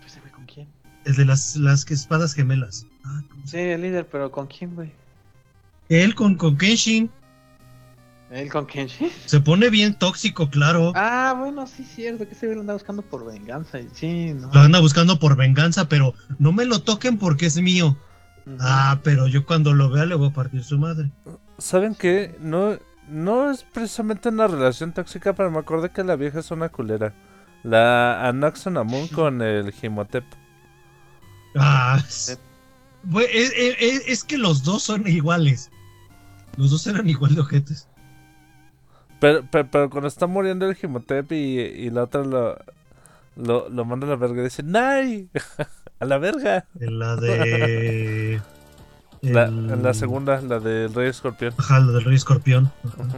Pues, güey, ¿Con quién?
El de las, las que- espadas gemelas. Ah, ¿cómo se-
Sí, el líder, pero ¿con quién, güey?
Él con, con Kenshin
¿Él con Kenshin?
se pone bien tóxico, claro.
Ah, bueno, sí, cierto, que se ve lo anda buscando por venganza. Y sí, no.
Lo anda buscando por venganza, pero no me lo toquen porque es mío. Ah, pero yo cuando lo vea le voy a partir su madre.
¿Saben qué? No, no es precisamente una relación tóxica, pero me acordé que la vieja es una culera. La Anaxonamun con el Jimotep.
Ah, es, es, es- es- es que los dos son iguales. Los dos eran igual de ojetes.
Pero, pero, pero cuando está muriendo el Jimotep y, y la otra lo, lo, lo manda a la verga y dice, ¡Nay! ¡A la verga!
En la de.
La,
El-
la segunda, la del Rey Escorpión.
Ajá, lo del Rey Escorpión. Ajá.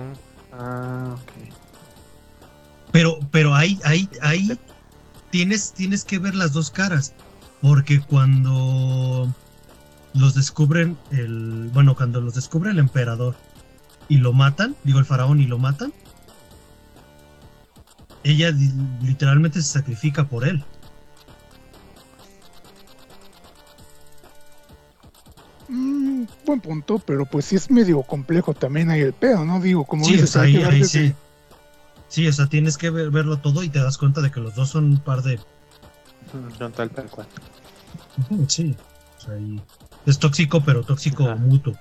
Ah, ok.
Pero, pero ahí, ahí, ahí tienes, tienes que ver las dos caras. Porque cuando los descubren el. Bueno, cuando los descubre el emperador y lo matan, digo el faraón y lo matan. Ella literalmente se sacrifica por él.
Mm, buen punto, pero pues sí es medio complejo también ahí el pedo, ¿no? Digo, como
Sí,
dices,
o sea,
hay que
ahí, sí. Sí, o sea, tienes que ver- verlo todo y te das cuenta de que los dos son un par de.
Son tal, tal cual.
Sí. O sea, y es tóxico, pero tóxico
Ajá.
mutuo.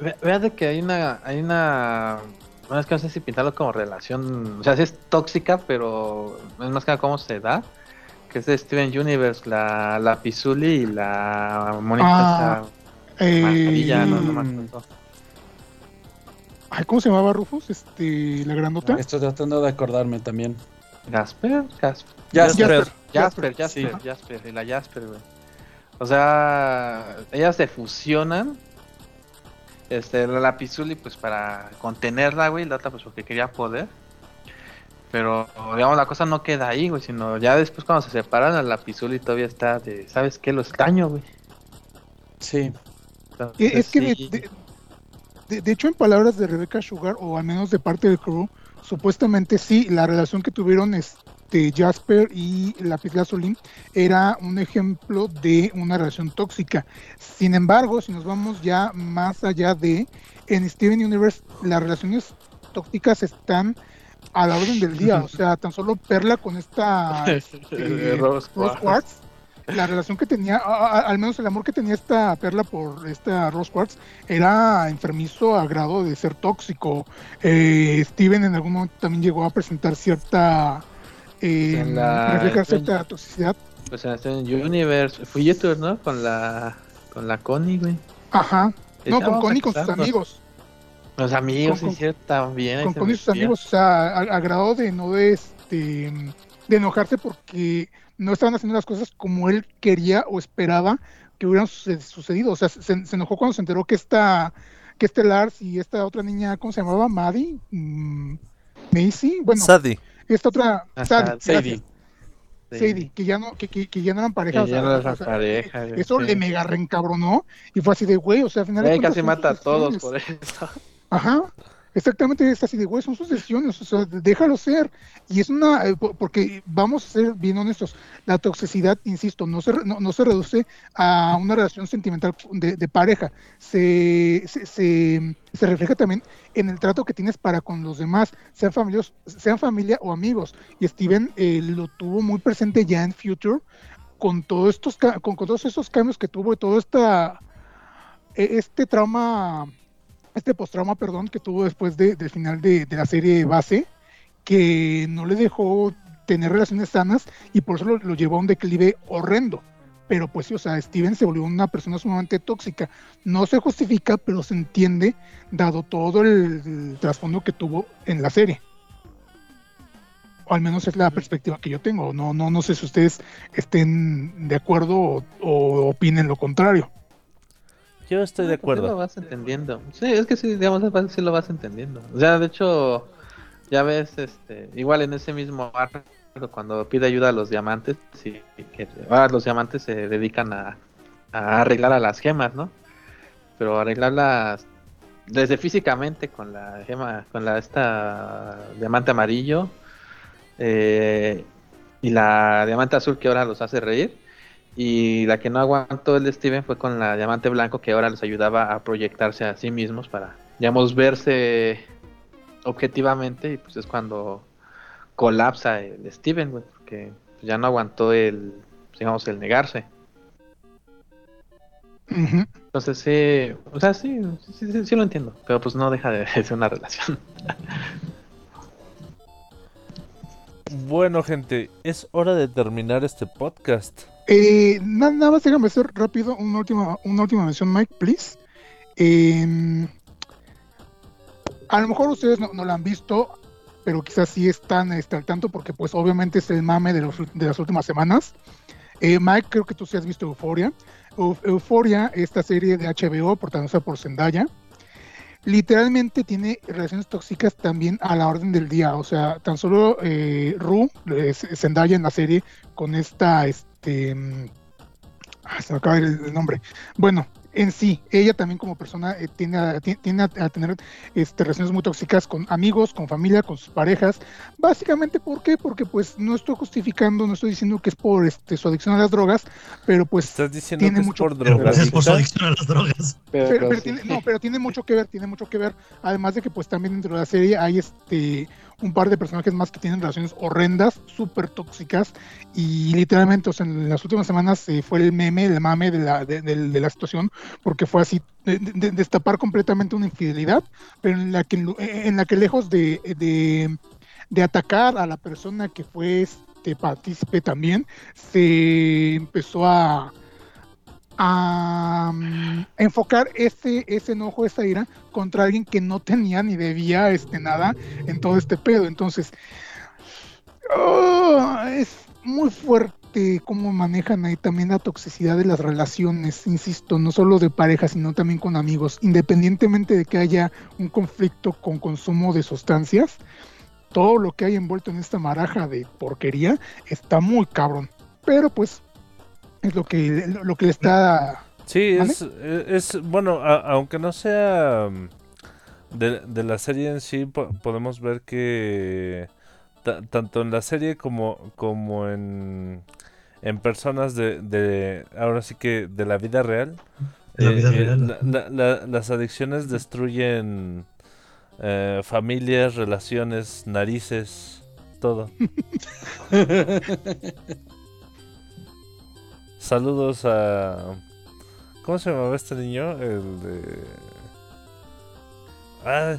Ve- Vea de que hay una, hay una, bueno, es que no sé si pintarlo como relación, o sea, sí es tóxica, pero es más que nada cómo se da, que es de Steven Universe, la, la Pizuli y la monita
Ah, eh,
no, no acuerdo.
ay, ¿Cómo se llamaba Rufus? Este, la grandota.
Estoy tratando de acordarme también.
Gasper, Gasper,
Jasper.
Jasper, Jasper,
Sí.
Jasper, y la Jasper, güey. O sea, ellas se fusionan. Este, la Lapizuli, pues para contenerla, güey, la otra, pues porque quería poder. Pero, digamos, la cosa no queda ahí, güey, sino ya después cuando se separan, la Lapizuli todavía está de, ¿sabes qué? Lo extraño, güey.
Sí.
Entonces,
Eh, es que de,
sí.
de- de- de hecho en palabras de Rebecca Sugar o al menos de parte del crew supuestamente sí la relación que tuvieron este Jasper y Lapis Gasoline era un ejemplo de una relación tóxica sin embargo si nos vamos ya más allá de en Steven Universe las relaciones tóxicas están a la orden del día o sea tan solo Perla con esta
Rose
Rose
Quartz.
La relación que tenía, a- a- al menos el amor que tenía esta perla por esta Rose Quartz, era enfermizo a grado de ser tóxico. Eh, Steven en algún momento también llegó a presentar cierta, eh,
la-
reflejar cierta toxicidad.
Pues en Universe, fue YouTube, ¿no? Con la, con la Connie, güey.
Ajá. No, con Connie con sus amigos.
Los amigos,
Con-
sí, cierto, también.
Con y sus amigos, o sea, a, a grado de no de este de enojarse porque no estaban haciendo las cosas como él quería o esperaba que hubieran suce- sucedido. O sea, se, se enojó cuando se enteró que esta, que este Lars y esta otra niña, ¿cómo se llamaba? Maddie, Mm, Macy, bueno,
Sadie.
esta otra, Sadie,
Sadie.
Sadie.
Sadie, que ya no, que, que, que ya no eran pareja.
Que
o sea,
ya no
o
eran
sea,
pareja, güey,
Eso
sí.
le mega reencabronó y fue así de güey, o sea, al final
Güey, casi mata a todos por eso.
Ajá, exactamente, es así de, güey, son sus decisiones, o sea, déjalo ser. Y es una, eh, po- porque vamos a ser bien honestos, la toxicidad, insisto, no se, no, no se reduce a una relación sentimental de, pareja, se, se, se, refleja también en el trato que tienes para con los demás, sean, familios, sean familia o amigos. Y Steven eh, lo tuvo muy presente ya en Future, con, todos estos, con, con todos estos cambios que tuvo y todo esta, e- este trauma este postrauma, perdón, que tuvo después de, del final de, de la serie base, que no le dejó tener relaciones sanas y por eso lo, lo llevó a un declive horrendo. Pero pues sí, o sea, Steven se volvió una persona sumamente tóxica. No se justifica, pero se entiende, dado todo el, el trasfondo que tuvo en la serie. O al menos es la perspectiva que yo tengo. No, no, no sé si ustedes estén de acuerdo o, o opinen lo contrario.
Yo estoy de
Ah, pues sí lo
acuerdo.
vas entendiendo. Sí, es que sí, digamos, sí lo vas entendiendo. O sea, de hecho, ya ves, este, igual en ese mismo arco, cuando pide ayuda a los diamantes, sí, que ahora los diamantes se dedican a, a arreglar a las gemas, ¿no? Pero arreglarlas desde físicamente con la gema, con la esta diamante amarillo eh, y la diamante azul que ahora los hace reír. Y la que no aguantó el de Steven fue con la diamante blanco que ahora les ayudaba a proyectarse a sí mismos para, digamos, verse objetivamente y pues es cuando colapsa el Steven, güey, porque ya no aguantó el, digamos, el negarse. Entonces sí, o sea, sí, sí, sí, sí lo entiendo, pero pues no deja de ser una relación.
Bueno, gente, es hora de terminar este podcast.
Eh, na- nada más déjame hacer rápido una última, una última mención, Mike, please. Em, a lo mejor ustedes no, no la han visto, pero quizás sí están este, al tanto porque pues obviamente es el mame de, los de las últimas semanas. Eh, Mike, creo que tú sí has visto Euforia. Eu- Euphoria, esta serie de HBO protagonizada por Zendaya, literalmente tiene relaciones tóxicas también a la orden del día. O sea, tan solo eh, Ru, eh, Zendaya en la serie, con esta, este, mm, ah, se me acaba el, el nombre. Bueno, en sí, ella también como persona eh, tiende, a, ti- tiende a- a tener este, relaciones muy tóxicas con amigos, con familia, con sus parejas. Básicamente, ¿por qué? Porque pues no estoy justificando, no estoy diciendo que es por este, su adicción a las drogas, pero pues
¿Estás diciendo
tiene
que es
mucho-
por
Pero gracias por su adicción a las drogas.
Pero,
pero, pero
sí.
tiene, no, pero tiene mucho que ver, tiene mucho que ver. Además de que pues también dentro de la serie hay este un par de personajes más que tienen relaciones horrendas, súper tóxicas y literalmente, o sea, en las últimas semanas eh, fue el meme, el mame de la, de, la situación, porque fue así, de, de- destapar completamente una infidelidad, pero en la que, en la que lejos de, de atacar a la persona que fue este partícipe también, se empezó a a mm, enfocar ese, ese enojo, esa ira contra alguien que no tenía ni debía este, nada en todo este pedo. Entonces, oh, es muy fuerte cómo manejan ahí también la toxicidad de las relaciones, insisto, no solo de pareja, sino también con amigos, independientemente de que haya un conflicto con consumo de sustancias. Todo lo que hay envuelto en esta maraja de porquería está muy cabrón. Pero pues es lo que lo que le está
Sí,
¿Vale?
es, es, bueno, a- aunque no sea mm, de, de la serie en sí, po- podemos ver que ta- tanto en la serie como, como en, en personas de, de, ahora sí que de la vida real,
De la vida
eh, eh,
real.
la- la- la- las adicciones destruyen eh, familias, relaciones, narices, todo. Saludos a... ¿Cómo se llamaba este niño? El de... Ah,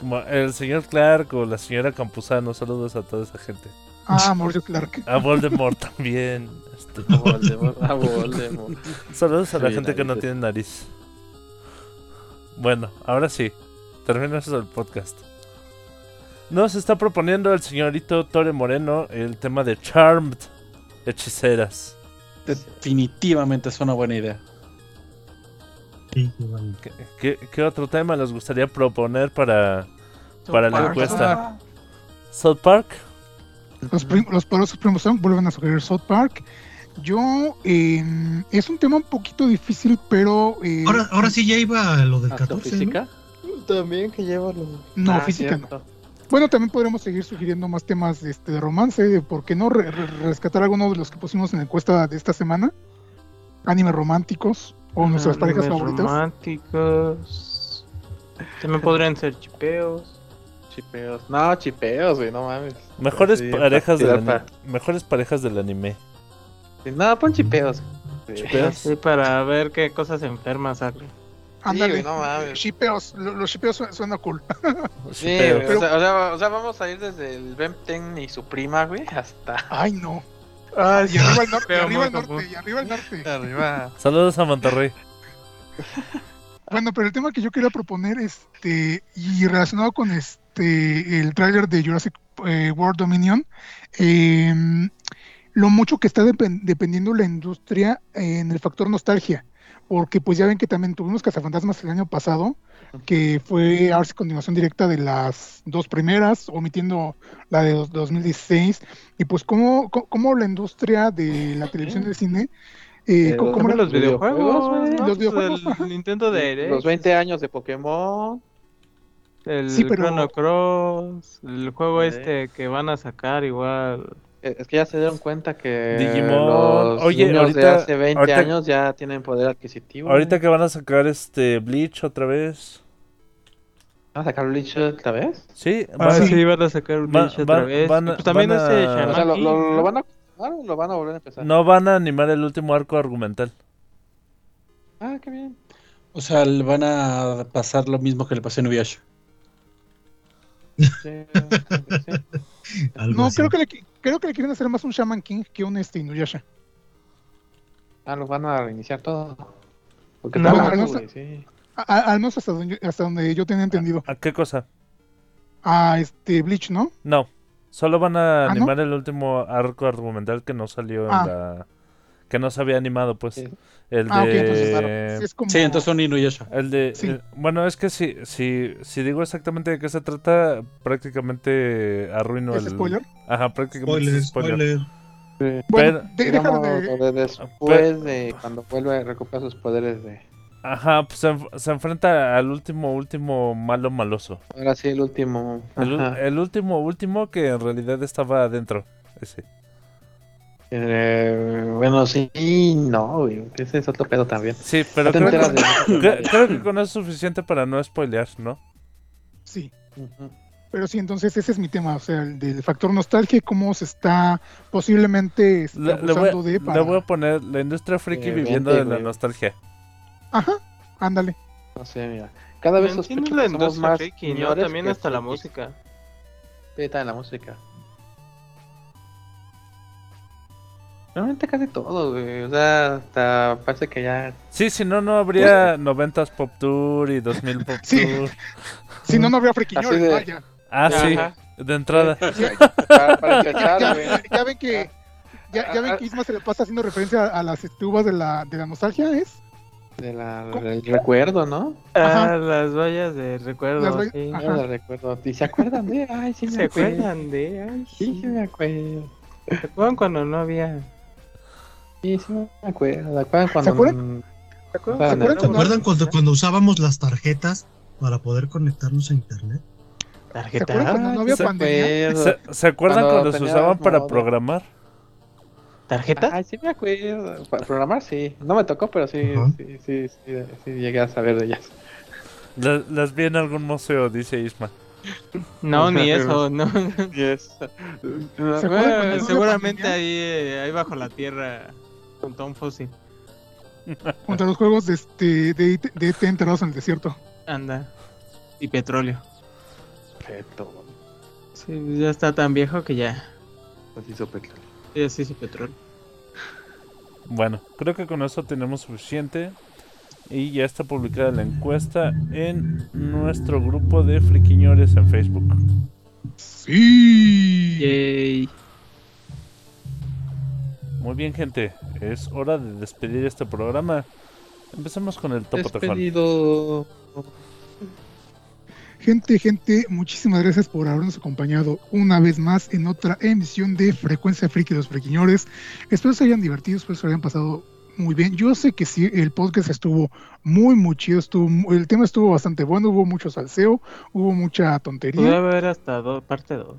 como el señor Clark o la señora Campuzano. Saludos a toda esa gente.
ah Mauricio Clark.
A Voldemort también. este,
A Voldemort, a Voldemort.
Saludos a la
Sí,
gente que no tiene nariz. Bueno, ahora sí. Terminamos el podcast. Nos está proponiendo el señorito Tore Moreno el tema de Charmed. Hechiceras.
Definitivamente es una buena idea.
Sí, igual.
¿Qué, qué- qué otro tema les gustaría proponer para, para la
Park.
encuesta? South Park.
Los, prim- los poderosos primos vuelven a sugerir South Park. Yo eh, es un tema un poquito difícil, pero eh,
Ahora, ahora sí ya iba a lo del
¿Hasta
14, ¿no?
física? También que lleva los...
no
Ah,
física no. Bueno, también podremos seguir sugiriendo más temas este, de romance, de por qué no re- re- rescatar algunos de los que pusimos en la encuesta de esta semana. Animes románticos o nuestras parejas
animes
favoritas.
Románticos. También podrían ser chipeos.
Chipeos. No, chipeos, güey, no mames.
Mejores
Sí,
parejas del
tirar
anime.
pa-
Mejores parejas del anime.
Sí, No, pon chipeos. Sí.
Chipeos.
Sí, para ver qué cosas enfermas salen.
Ándale,
güey, no mames.
shipeos, lo- los shipeos su- suena cool.
Sí,
Pero-
o, sea, o, sea, o sea, vamos a ir desde el Bempten y su prima, güey, hasta
Ay, no. Ah, y arriba el norte, y arriba el norte, y arriba el norte.
arriba.
Saludos a Monterrey.
Bueno, pero el tema que yo quería proponer, este, y relacionado con este, el tráiler de Jurassic eh, World Dominion, eh, lo mucho que está depen- dependiendo la industria en el factor nostalgia, porque pues ya ven que también tuvimos Cazafantasmas el año pasado, que fue ahora sí continuación directa de las dos primeras, omitiendo la de dos- 2016, y pues cómo, cómo, cómo la industria de la televisión y del cine, eh,
Eh,
cómo-
los videojuegos.
Los
Pues
videojuegos,
el. Nintendo Direct.
Los 20 años de Pokémon.
El
Sí, pero-
Chrono Cross. El juego
Sí.
este que van a sacar igual.
Eh, Es que ya se dieron cuenta que
Digimon.
los
Oye,
niños de
ahorita-
hace 20
ahorita-
años ya tienen poder adquisitivo.
Ahorita
güey.
que van a sacar este Bleach otra vez.
¿Van a sacar Bleach otra vez?
Sí,
Ah,
van-
sí, van a sacar Bleach otra
van-
vez. pues también
van a-
ese
O
O sea, lo, van a ah, lo van a volver a empezar.
no van a animar el último arco argumental.
Ah, qué bien.
O sea, le van a pasar lo mismo que le pasó a Nuyasha.
Sí,
No,
así.
creo que, le, creo que le quieren hacer más un Shaman King que un este Inuyasha.
Ah, los van a reiniciar todo. Porque
No,
sé.
güey, sí.
A- a- al menos hasta donde, yo- hasta donde yo tenía entendido.
¿A qué cosa?
A este Bleach, ¿no?
No, solo van a
¿Ah, no?
animar el último arco argumental que no salió
Ah.
en la que no se había animado, pues.
Sí.
El
Ah, ok,
de...
entonces claro. Sí, es como...
Sí, entonces son Inuyasha.
El de...
Sí.
eh, bueno, es que si, si, si digo exactamente de qué se trata, prácticamente arruino
¿Es
el...
spoiler?
Ajá, prácticamente
Spoiler,
es spoiler.
spoiler.
Bueno,
Pero-
Digamos,
de...
después de cuando vuelve a recuperar sus poderes de...
Ajá, pues se, enf- se enfrenta al último, último malo maloso.
Ahora sí, el último.
El último, último que en realidad estaba adentro. Ese.
Eh, bueno, sí no, güey. Ese es otro pedo también.
Sí, pero creo,
enteras
que, creo que con eso es suficiente para no spoilear, ¿no?
Sí.
Ujú.
Pero sí, entonces ese es mi tema, o sea, el del factor nostalgia y cómo se está posiblemente este,
Le, le voy,
de
le
para...
voy a poner la industria friki
Eh,
viviendo
vente,
de la
güey.
nostalgia.
Ajá, ándale.
No sé, mira. Cada vez sospecho
la
somos
industria
más
friki, ¿no? También hasta la música.
Sí, está en la música. Realmente casi todo, güey. O sea, hasta parece que ya...
Sí, si no, no habría 90s Pop Tour y 2000 Pop
Sí.
Tour.
Si no, no habría friquiñores,
Así de-
vaya.
Ah, sí,
Ajá.
de entrada.
Para, para
Ya,
empezar,
ya-
güey.
ya ven que... Ya, ya ven que Isma se le pasa haciendo referencia a las estubas de la, de la nostalgia, ¿es?
De la, del recuerdo, ¿no?
Ajá.
Ah, las vallas de recuerdo,
Las vallas-
sí.
Ajá.
La recuerdo. ¿Y se acuerdan de? Ay, sí me
¿Se acuerdan de? Ay,
Sí,
sí.
sí me acuerdo.
¿Se acuerdan cuando no había?
Sí, sí me acuerdo. ¿Se acuerdan cuando...
¿Se acuerdan?
¿Se
acuerdan cuando-
¿Se acuerdan cuando, cuando usábamos las tarjetas para poder conectarnos a internet?
¿Se
¿Tarjeta?
acuerdan cuando no había
se
pandemia?
acuerdo.
¿Se, se acuerdan
Cuando
cuando, se usaban para
modo.
programar?
¿Tarjeta?
Ay, sí me acuerdo. Para programar, sí. No me tocó, pero sí, sí, sí, sí, sí llegué a saber de ellas.
La- las vi en algún museo, dice Isma.
No, ni eso, no.
¿Se acuerdan no había
Seguramente ahí, eh, ahí bajo la tierra, junto a un fósil.
Contra los juegos de, este, de, IT de ET enterrados en el desierto.
Anda. Y petróleo.
Perfecto.
Sí, ya está tan viejo que ya.
Así hizo petróleo.
Ya se hizo petróleo.
Bueno, creo que con eso tenemos suficiente. Y ya está publicada la encuesta en nuestro grupo de friquiñores en Facebook.
Sí.
Yay.
Muy bien, gente. Es hora de despedir este programa. Empecemos con el topo.
Despedido.
Gente, gente, muchísimas gracias por habernos acompañado una vez más en otra emisión de Frecuencia Friki de los Frequiñores. Espero se hayan divertido, espero se hayan pasado muy bien. Yo sé que sí, el podcast estuvo muy, muy chido, estuvo, mu- el tema estuvo bastante bueno, hubo mucho salseo, hubo mucha
Puede
tontería.
haber hasta do- parte 2.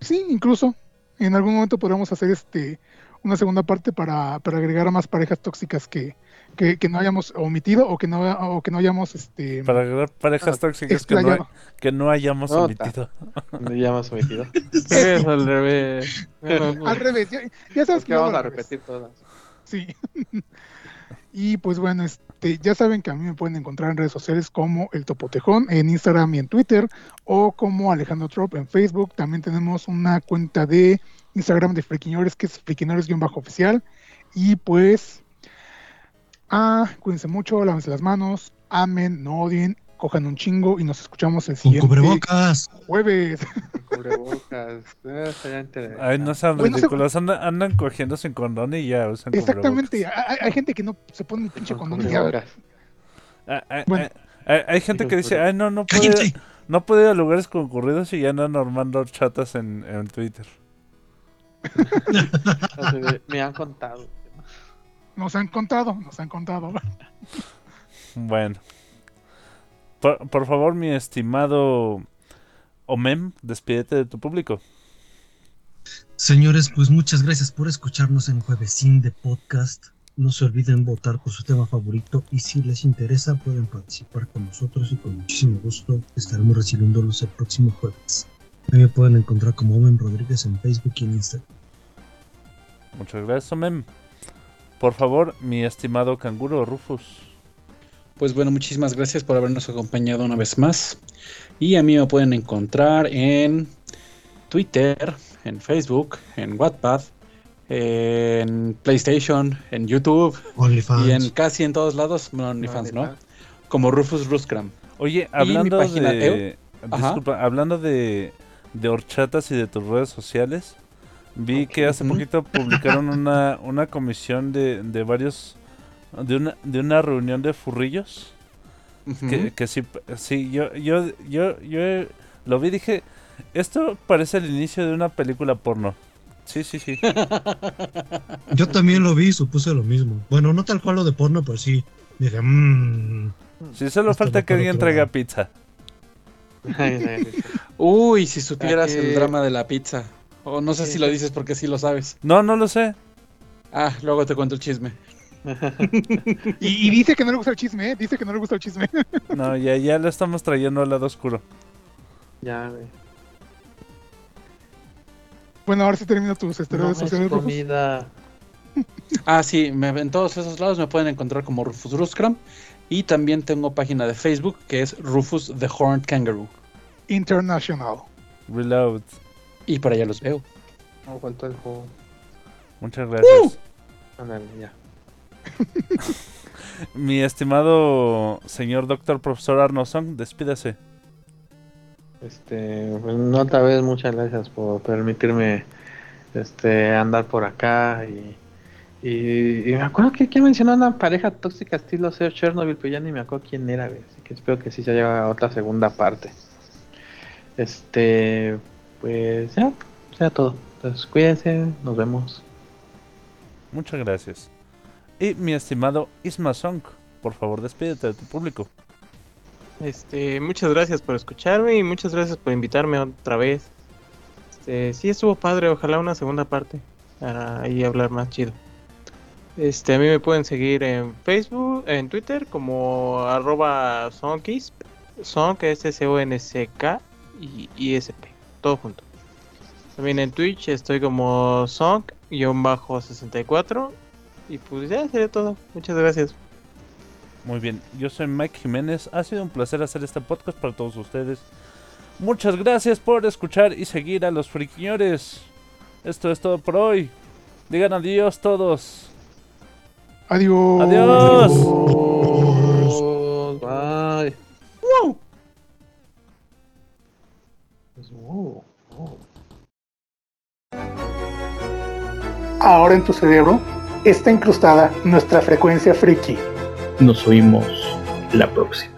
Sí, incluso en algún momento podríamos hacer este una segunda parte para, para agregar a más parejas tóxicas que, que, que no hayamos omitido o que no, o que no hayamos este
Para agregar parejas tóxicas que no, que no hayamos
No,
omitido.
Ya hemos omitido.
Es al revés.
Al revés, ya, ya sabes
Es
que
vamos a repetir todas.
Sí. y pues bueno, este, ya saben que a mí me pueden encontrar en redes sociales como El Topotejón, en Instagram y en Twitter, o como Alejandro Trop en Facebook. También tenemos una cuenta de Instagram de Friquiñores, que es friquiñores-oficial. Y pues, ah, cuídense mucho, lávense las manos, amen, no odien, cojan un chingo y nos escuchamos el
Con
siguiente
cubrebocas.
jueves.
Cubrebocas. Estaría interesante.
Ay, no sean
Bueno, se-
ridículos. Andan, andan cogiendo sin condón y ya usan
Exactamente,
cubrebocas.
hay, hay gente que no se pone un pinche
Con
condón y ya.
Ah, ah,
Bueno.
ah, ah, hay gente que dice, ay, no, no puede, no puede ir a lugares concurridos y ya andan armando chatas en, en Twitter.
Me han contado.
Nos han contado, nos han contado.
Bueno. Por, por favor, mi estimado Omem, despídete de tu público.
Señores, pues muchas gracias por escucharnos en Juevesín de Podcast. No se olviden votar por su tema favorito y si les interesa pueden participar con nosotros y con muchísimo gusto estaremos recibiéndolos el próximo jueves. Me pueden encontrar como Owen Rodríguez en Facebook y en Instagram.
Muchas gracias, Omem. Por favor, mi estimado canguro Rufus.
Pues bueno, muchísimas gracias por habernos acompañado una vez más. Y a mí me pueden encontrar en Twitter, en Facebook, en Wattpad, en PlayStation, en YouTube
OnlyFans.
y en casi en todos lados, no OnlyFans, ¿no? Como Rufus Ruskram.
Oye, hablando
página
de... Disculpa, hablando de, de horchatas y de tus redes sociales, Vi que hace poquito publicaron una, una comisión de, de varios. De una, de una reunión de furrillos. Que, que sí, sí yo, yo, yo, yo lo vi y dije. Esto parece el inicio de una película porno. Sí, sí, sí.
Yo también lo vi y supuse lo mismo. Bueno, no tal cual lo de porno, pero sí. Dije, mmm.
Sí, solo falta que alguien traiga
lado.
pizza.
Uy, si supieras el drama de la pizza. O no sé si lo dices porque sí lo sabes.
No, no lo sé.
Ah, luego te cuento el chisme.
Y, y dice que no le gusta el chisme, ¿eh? Dice que no le gusta el chisme.
No, ya, ya lo estamos trayendo al lado oscuro.
Ya, güey.
Bueno, ahora sí termina tus este,
No
redes
es
sociales,
comida.
Ah, sí, me, en todos esos lados me pueden encontrar como Rufus Ruscram. Y también tengo página de Facebook que es Rufus the Horned Kangaroo.
International.
Reload.
Y por allá los veo.
No, faltó el juego.
Muchas gracias.
Ándale, ya.
Mi estimado señor doctor profesor Arnoson, despídase.
Este, pues, no, otra vez muchas gracias por permitirme este andar por acá y, y, y me acuerdo que, que mencionó una pareja tóxica estilo Ser Chernobyl, pero ya ni me acuerdo quién era, güey, así que espero que sí se haya otra segunda parte. Este, pues ya, sea todo. Entonces cuídense, nos vemos.
Muchas gracias. Y mi estimado Isma Song, por favor, despídete de tu público.
Este, muchas gracias por escucharme y muchas gracias por invitarme otra vez. Este, sí estuvo padre, ojalá una segunda parte para ahí hablar más chido. Este, a mí me pueden seguir en Facebook, en Twitter como arroba sonkisp, son que es S O N C K y ISP, todo junto. También en Twitch estoy como sonk-64 y pues ya sería todo. Muchas gracias.
Muy bien, yo soy Mike Jiménez. Ha sido un placer hacer este podcast para todos ustedes. Muchas gracias por escuchar y seguir a los friquiñores. Esto es todo por hoy. Digan adiós todos.
Adiós.
Adiós.
Bye. Pues, wow, wow.
Ahora en tu cerebro está incrustada nuestra frecuencia friki.
Nos oímos la próxima.